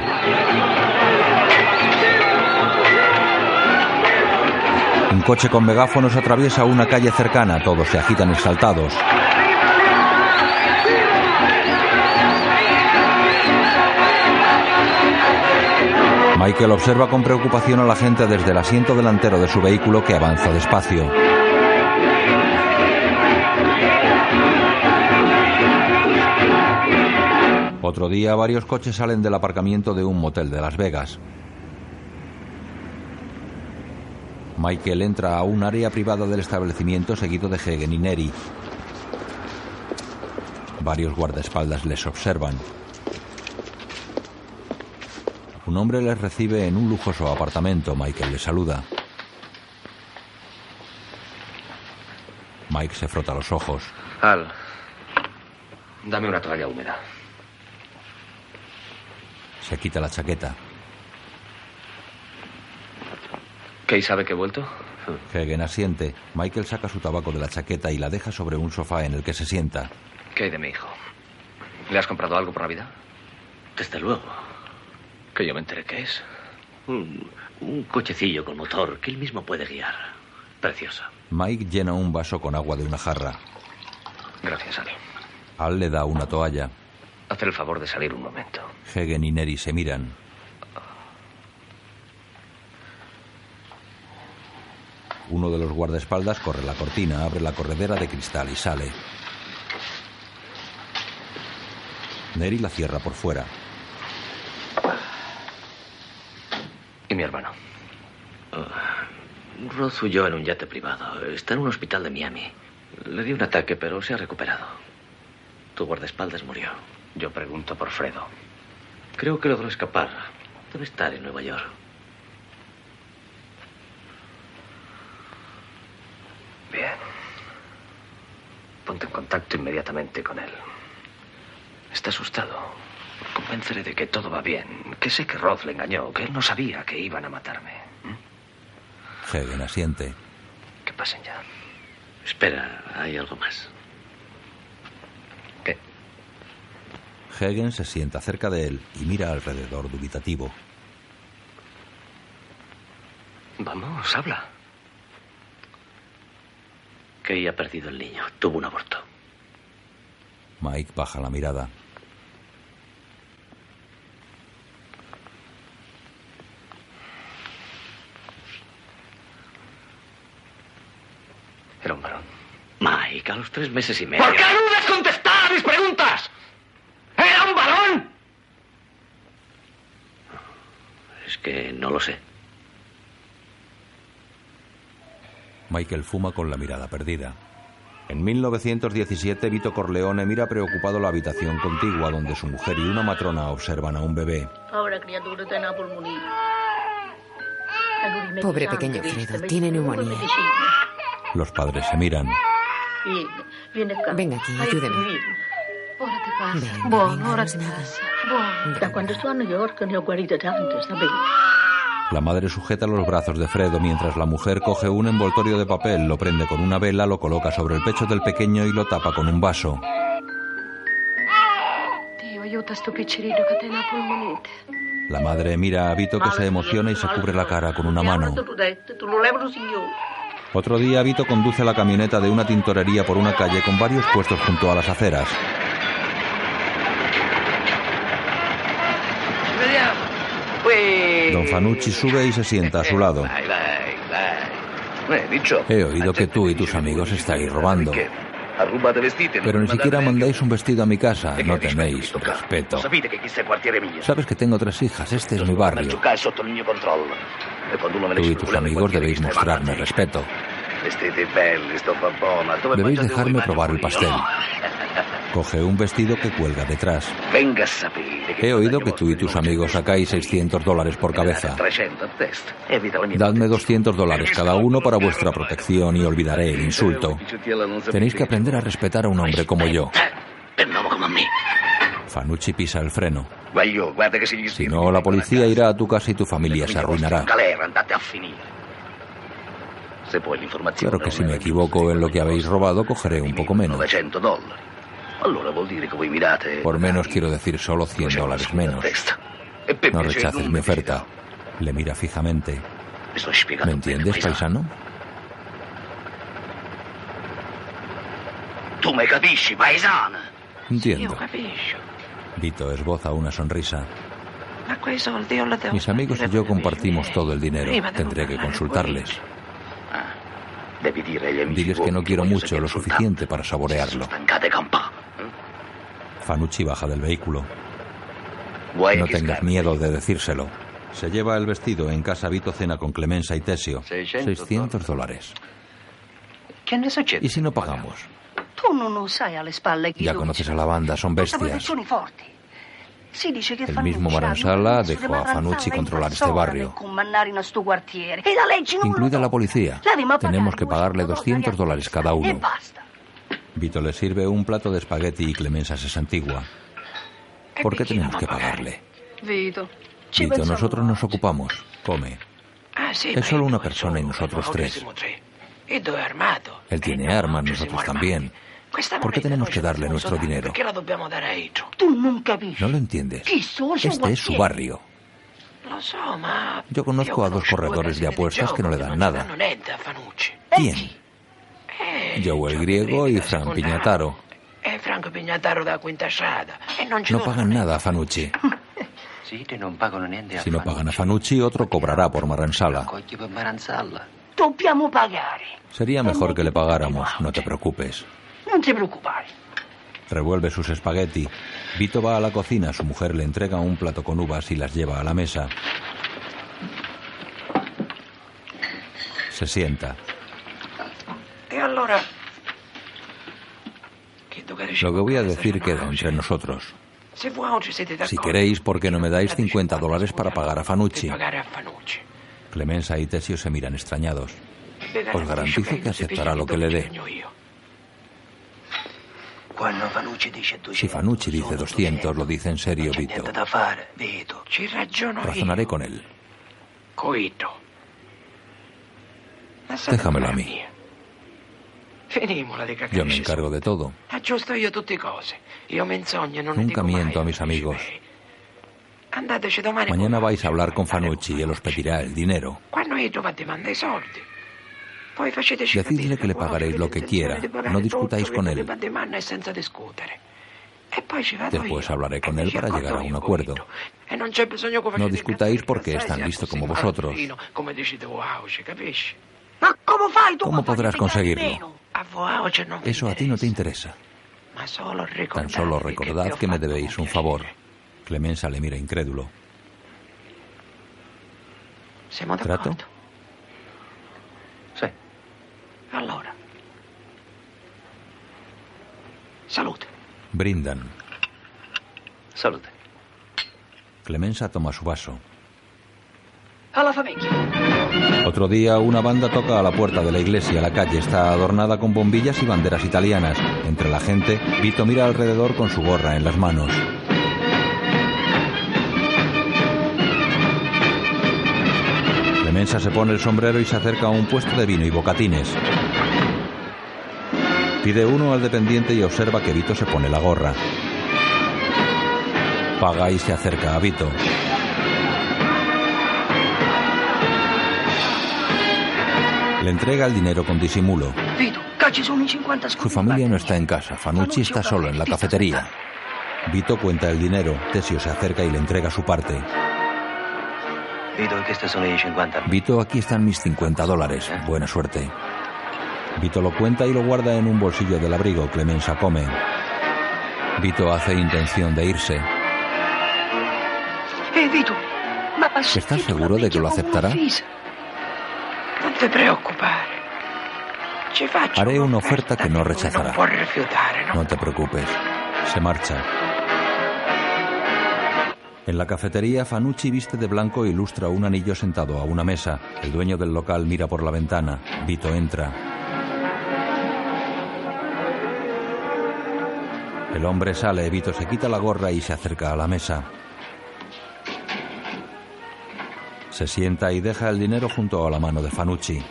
Un coche con megáfonos atraviesa una calle cercana, todos se agitan exaltados. Michael observa con preocupación a la gente desde el asiento delantero de su vehículo que avanza despacio. Otro día varios coches salen del aparcamiento de un motel de Las Vegas. Michael entra a un área privada del establecimiento seguido de Hagen y Neri. Varios guardaespaldas les observan. Un hombre les recibe en un lujoso apartamento. Michael les saluda. Mike se frota los ojos. Al, dame una toalla húmeda. Se quita la chaqueta. ¿Kay sabe que he vuelto? Hagen asiente. Michael saca su tabaco de la chaqueta y la deja sobre un sofá en el que se sienta. ¿Qué hay de mi hijo? ¿Le has comprado algo por Navidad? Desde luego. Que yo me enteré qué es. Un, un cochecillo con motor que él mismo puede guiar. Precioso. Mike llena un vaso con agua de una jarra. Gracias, Al. Al le da una toalla. Haz el favor de salir un momento. Hagen y Neri se miran. Uno de los guardaespaldas corre la cortina, abre la corredera de cristal y sale. Neri la cierra por fuera. ¿Y mi hermano? Uh, Ross huyó en un yate privado. Está en un hospital de Miami. Le dio un ataque, pero se ha recuperado. Tu guardaespaldas murió. Yo pregunto por Fredo. Creo que logró escapar. Debe estar en Nueva York. Bien. Ponte en contacto inmediatamente con él. Está asustado. Convéncele de que todo va bien, que sé que Roth le engañó, que él no sabía que iban a matarme. Hagen asiente. Que pasen ya. Espera, hay algo más. ¿Qué? Hagen se sienta cerca de él y mira alrededor dubitativo. Vamos, habla. Kay ha perdido el niño. Tuvo un aborto. Mike baja la mirada. Era un varón. Mike, a los tres meses y medio. ¿Por qué dudas contestar a mis preguntas? ¿Era un varón? Es que no lo sé. Michael fuma con la mirada perdida. En 1917, Vito Corleone mira preocupado la habitación contigua donde su mujer y una matrona observan a un bebé. Pobre pequeño Fredo, tiene neumonía. Los padres se miran. Venga aquí, passa. Venga, venga, no es nada. passa. La madre sujeta los brazos de Fredo mientras la mujer coge un envoltorio de papel, lo prende con una vela, lo coloca sobre el pecho del pequeño y lo tapa con un vaso. Tiene la madre mira a Vito que se emociona y se cubre la cara con una mano. Signore. Otro día Vito conduce la camioneta de una tintorería por una calle con varios puestos junto a las aceras. Don Fanucci sube y se sienta a su lado. He oído que tú y tus amigos estáis robando. Pero ni siquiera mandáis un vestido a mi casa. No tenéis respeto. Sabes que tengo tres hijas. Este es mi barrio. Tú y tus amigos debéis mostrarme respeto. Dove Debéis dejarme probar el pastel. Coge un vestido que cuelga detrás. He oído que tú y tus amigos sacáis 600 dólares por cabeza. 300 a testa. Evita ogni Dadme 200 dólares cada uno para vuestra protección y olvidaré el insulto. Tenéis que aprender a respetar a un hombre como yo. Fanucci pisa el freno. Si no, la policía irá a tu casa y tu familia se arruinarà. Claro que si me equivoco en lo que habéis robado, cogeré un poco menos. 900 dollari. Allora vuol dire che voi mi date Por menos quiero decir solo 100 dólares menos. E No rechaces mi oferta. Le mira fijamente. ¿Me entiendes, paisano? Tu mi capisci, paesana? Entiendo. Vito esboza una sonrisa. Mis amigos y yo compartimos todo el dinero. Tendré que consultarles. Diles que no quiero mucho, lo suficiente para saborearlo. Fanucci baja del vehículo. No tengas miedo de decírselo. Se lleva el vestido. En casa Vito cena con Clemenza y Tesio. 600 dólares. ¿Y si no pagamos? Ya conoces a la banda, son bestias. posizioni forti. Si dice che El mismo l'uso dejó a Fanucci controlar este barrio. E Incluida la policía. Tenemos que pagarle 200 dólares cada E uno. basta. Vito le sirve un plato de espagueti y Clemenza se santigua. ¿Por qué tenemos que pagarle? Vito. Nosotros nos ocupamos. Come. Ah, Es solo una persona y nosotros tres. E? Él tiene armas, nosotros también. ¿Por qué tenemos que darle nuestro dinero? No lo entiendes. Este es su barrio. Yo conozco a dos corredores de apuestas que no le dan nada. ¿Quién? Joe el griego y Fran Piñataro. E Franco Pignataro da quinta strada. E non ci No pagan nada a Fanucci. Si no pagan a Fanucci, otro cobrará por pagare. Sería mejor que le pagáramos, no te preocupes. Non ti preoccupare. Revuelve sus espagueti. Vito va a la cocina, su mujer le entrega un plato con uvas y las lleva a la mesa. Se sienta. E allora... Lo que voy a decir queda entre nosotros. Si queréis, ¿por qué no me dais 50 dólares para pagar a Fanucci? Clemenza y Tesio se miran extrañados. Os garantizo que aceptará lo que le dé. Quando Fanucci dice 200, Si Fanucci dice 200, lo dice en serio, Vito. Razonaré con él. Coito. Déjamelo a mí. Yo me encargo de todo. Ne Nunca miento a mis amigos. Andateci domani. Mañana vais a hablar con Fanucci y él os pedirá el dinero. Decidle que le pagaréis lo que quiera. No discutáis con él. di mano senza discutere. Poi ci vado Después hablaré con él para llegar a un acuerdo. E non c'è bisogno che No discutáis porque es tan listo como vosotros. fino, come dici tu Auce, capisci? Ma come fai tu? ¿Cómo podrás conseguirlo? Eso a ti no te interesa. Tan solo che recordad que me debéis un favor. Clemenza le mira incrédulo. Siamo ¿Trato? Allora. Salute. Brindan. Salute. Clemenza toma su vaso. Alla famiglia. Otro día una banda toca a la puerta de la iglesia. La calle está adornada con bombillas y banderas italianas. Entre la gente, Vito mira alrededor con su gorra en las manos. Clemenza se pone el sombrero y se acerca a un puesto de vino y bocatines. Pide uno al dependiente y observa que Vito se pone la gorra. Paga y se acerca a Vito. Le entrega el dinero con disimulo. Vito, cacci sono i 50 Su familia no está en casa. Fanucci está solo en la cafetería. Vito cuenta el dinero. Tesio se acerca y le entrega su parte. Vito, questi sono i 50. Vito, aquí están mis 50 dólares. Buena suerte. Vito lo cuenta y lo guarda en un bolsillo del abrigo. Clemenza come. Vito hace intención de irse. Eh, Vito, ma ¿Estás seguro de que lo aceptará? Preoccupare. Ci faccio Haré una oferta que no rechazará. no? No te preocupes. Se marcha. En la cafetería, Fanucci viste de blanco e ilustra un anillo sentado a una mesa. El dueño del local mira por la ventana. Vito entra. El hombre sale, Vito se quita la gorra y se acerca a la mesa. Se sienta y deja el dinero junto a la mano de Fanucci.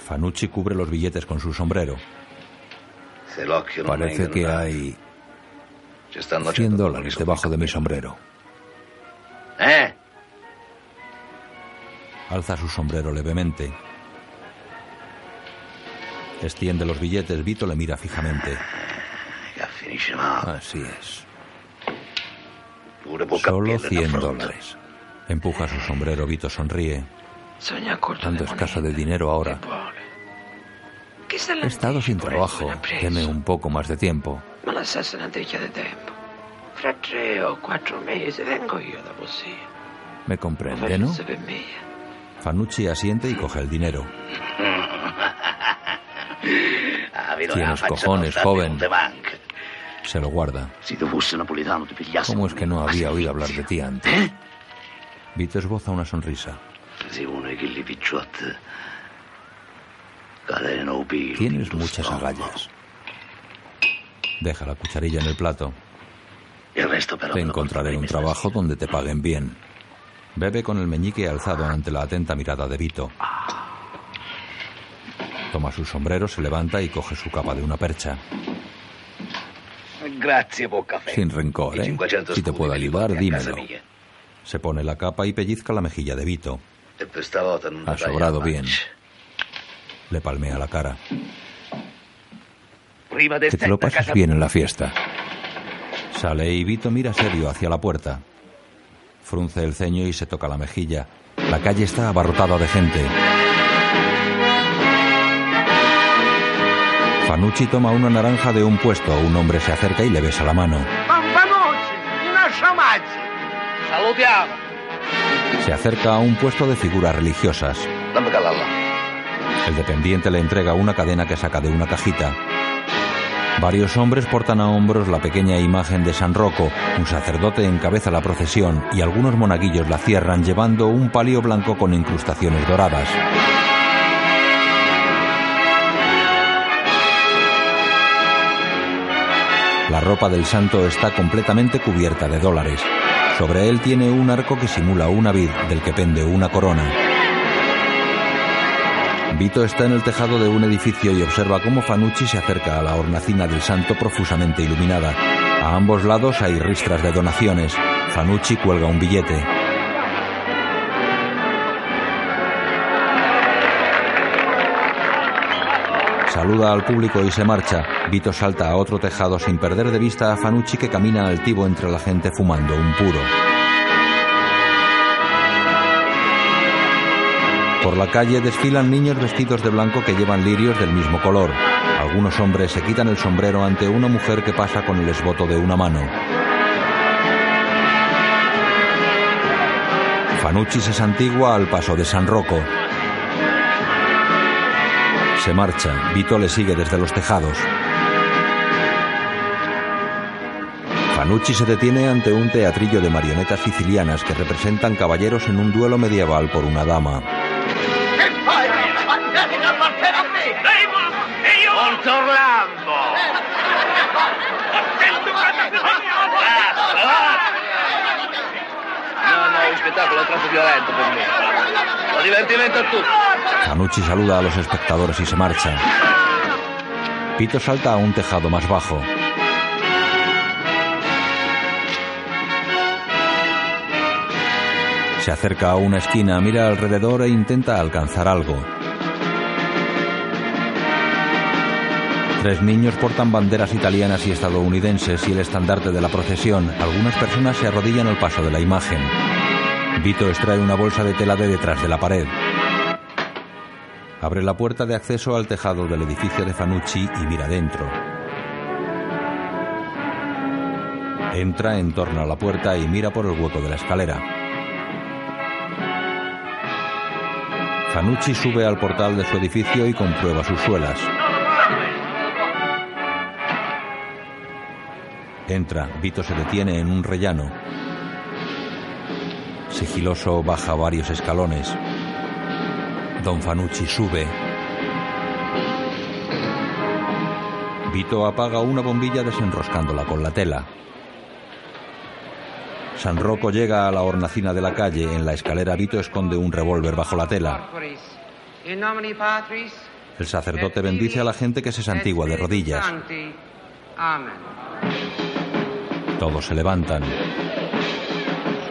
Fanucci cubre los billetes con su sombrero. Parece que hay 100 dólares debajo de mi sombrero. Eh? Alza su sombrero levemente. Extiende los billetes. Vito le mira fijamente. Male. Así es. Solo capirle 100 da fronte. dólares. Empuja su sombrero. Vito sonríe. Ando escaso de dinero ahora. He estado sin trabajo. Deme un poco más de tiempo. Ma la triccia di tempo. Fra tre o quattro mesi vengo io da così. ¿Me comprende, no? Fanucci asiente y coge el dinero. Tienes cojones, joven. Se lo guarda. ¿Cómo es que no había oído hablar de ti antes? Vito esboza una sonrisa. Tienes muchas agallas. Deja la cucharilla en el plato. Il resto Te encontraré un trabajo donde te paguen bien. Bebe con el meñique alzado ante la atenta mirada de Vito. Toma su sombrero, se levanta y coge su capa de una percha. Caffè. Sin rencor, ¿eh? 500 Si te puedo ayudar, dímelo. Se pone la capa y pellizca la mejilla de Vito. Ha sobrado bien. Le palmea la cara. Prima de Que te lo pases casa bien en la fiesta. Sale y Vito mira serio hacia la puerta. Frunce el ceño y se toca la mejilla. La calle está abarrotada de gente. Fanucci toma una naranja de un puesto. Un hombre se acerca y le besa la mano. Se acerca a un puesto de figuras religiosas. El dependiente le entrega una cadena que saca de una cajita. Varios hombres portan a hombros la pequeña imagen de San Rocco, un sacerdote encabeza la procesión y algunos monaguillos la cierran llevando un palio blanco con incrustaciones doradas. La ropa del santo está completamente cubierta de dólares. Sobre él tiene un arco que simula una vid del que pende una corona. Vito está en el tejado de un edificio y observa cómo Fanucci se acerca a la hornacina del santo profusamente iluminada. A ambos lados hay ristras de donaciones. Fanucci cuelga un billete. Saluda al público y se marcha. Vito salta a otro tejado sin perder de vista a Fanucci que camina altivo entre la gente fumando un puro. Por la calle desfilan niños vestidos de blanco que llevan lirios del mismo color. Algunos hombres se quitan el sombrero ante una mujer que pasa con el esboto de una mano. Fanucci se santigua al paso de San Rocco. Se marcha. Vito le sigue desde los tejados. Fanucci se detiene ante un teatrillo de marionetas sicilianas que representan caballeros en un duelo medieval por una dama. Monte Orlando! No, no, un spettacolo è troppo violento per me. Lo divertimento è tutto. Fanucci saluda a los espectadores y se marcha. Vito salta a un tejado más bajo. Se acerca a una esquina, mira alrededor e intenta alcanzar algo. Tres niños portan banderas italianas y estadounidenses y el estandarte de la procesión. Algunas personas se arrodillan al paso de la imagen. Vito extrae una bolsa de tela de detrás de la pared. Abre la puerta de acceso al tejado del edificio de Fanucci y mira dentro. Entra en torno a la puerta y mira por el hueco de la escalera. Fanucci sube al portal de su edificio y comprueba sus suelas. Entra, Vito se detiene en un rellano. Sigiloso baja varios escalones. Don Fanucci sube. Vito apaga una bombilla desenroscándola con la tela. San Rocco llega a la hornacina de la calle. En la escalera Vito esconde un revólver bajo la tela. El sacerdote bendice a la gente que se santigua de rodillas. Sancti. Todos se levantan.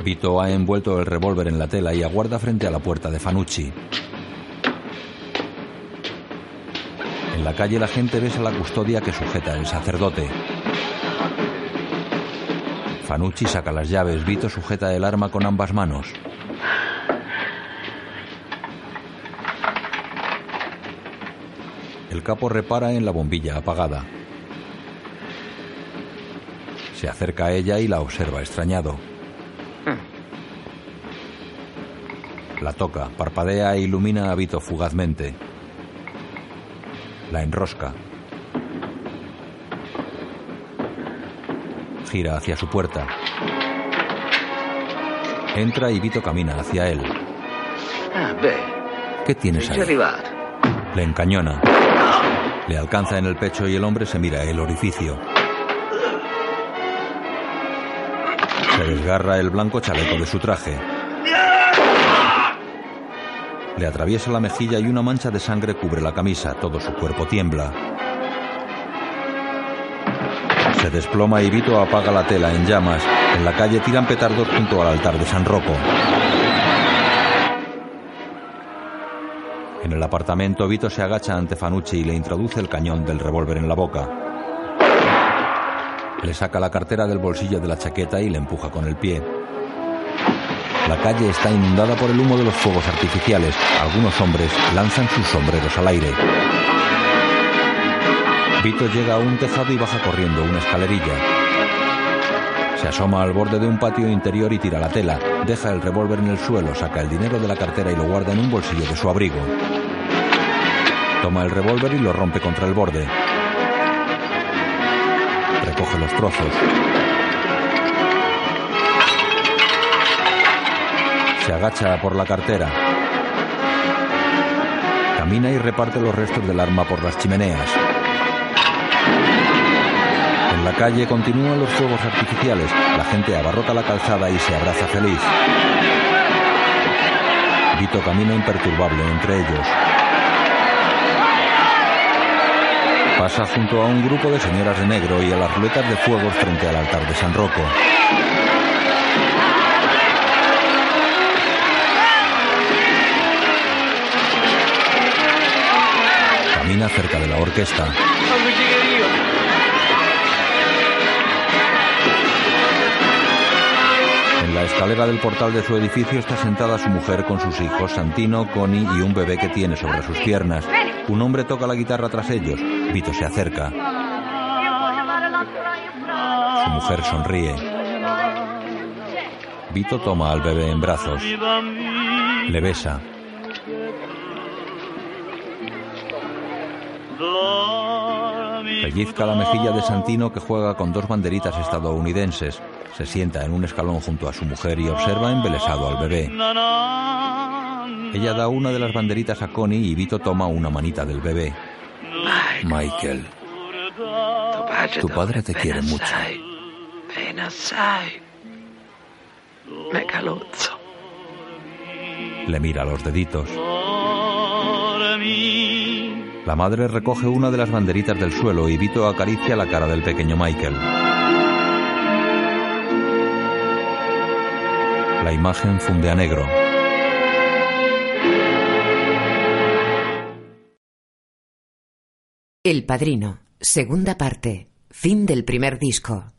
Vito ha envuelto el revólver en la tela y aguarda frente a la puerta de Fanucci. En la calle la gente besa la custodia que sujeta el sacerdote. Fanucci saca las llaves, Vito sujeta el arma con ambas manos. El capo repara en la bombilla apagada. Se acerca a ella y la observa extrañado. La toca, parpadea e ilumina a Vito fugazmente. La enrosca. Gira hacia su puerta. Entra y Vito camina hacia él. Ah, ¿Qué tienes ahí? Le encañona. Le alcanza en el pecho y el hombre se mira el orificio. Desgarra el blanco chaleco de su traje. Le atraviesa la mejilla y una mancha de sangre cubre la camisa. Todo su cuerpo tiembla. Se desploma y Vito apaga la tela en llamas. En la calle tiran petardos junto al altar de San Rocco. En el apartamento, Vito se agacha ante Fanucci y le introduce el cañón del revólver en la boca. Le saca la cartera del bolsillo de la chaqueta y le empuja con el pie. La calle está inundada por el humo de los fuegos artificiales. Algunos hombres lanzan sus sombreros al aire. Vito llega a un tejado y baja corriendo una escalerilla. Se asoma al borde de un patio interior y tira la tela. Deja el revólver en el suelo, saca el dinero de la cartera y lo guarda en un bolsillo de su abrigo. Toma el revólver y lo rompe contra el borde. Recoge los trozos. Se agacha por la cartera. Camina y reparte los restos del arma por las chimeneas. En la calle continúan los fuegos artificiales. La gente abarrota la calzada y se abraza feliz. Vito camina imperturbable entre ellos. Junto a un grupo de señoras de negro y a las ruletas de fuegos frente al altar de San Rocco. Camina cerca de la orquesta. En la escalera del portal de su edificio está sentada su mujer con sus hijos, Santino, Connie y un bebé que tiene sobre sus piernas. Un hombre toca la guitarra tras ellos. Vito se acerca. Su mujer sonríe. Vito toma al bebé en brazos. Le besa. Pellizca la mejilla de Santino que juega con dos banderitas estadounidenses. Se sienta en un escalón junto a su mujer y observa embelesado al bebé. Ella da una de las banderitas a Connie y Vito toma una manita del bebé. Michael, tu padre te quiere mucho. Le mira los deditos. La madre recoge una de las banderitas del suelo y Vito acaricia la cara del pequeño Michael. La imagen funde a negro. El Padrino, segunda parte, fin del primer disco.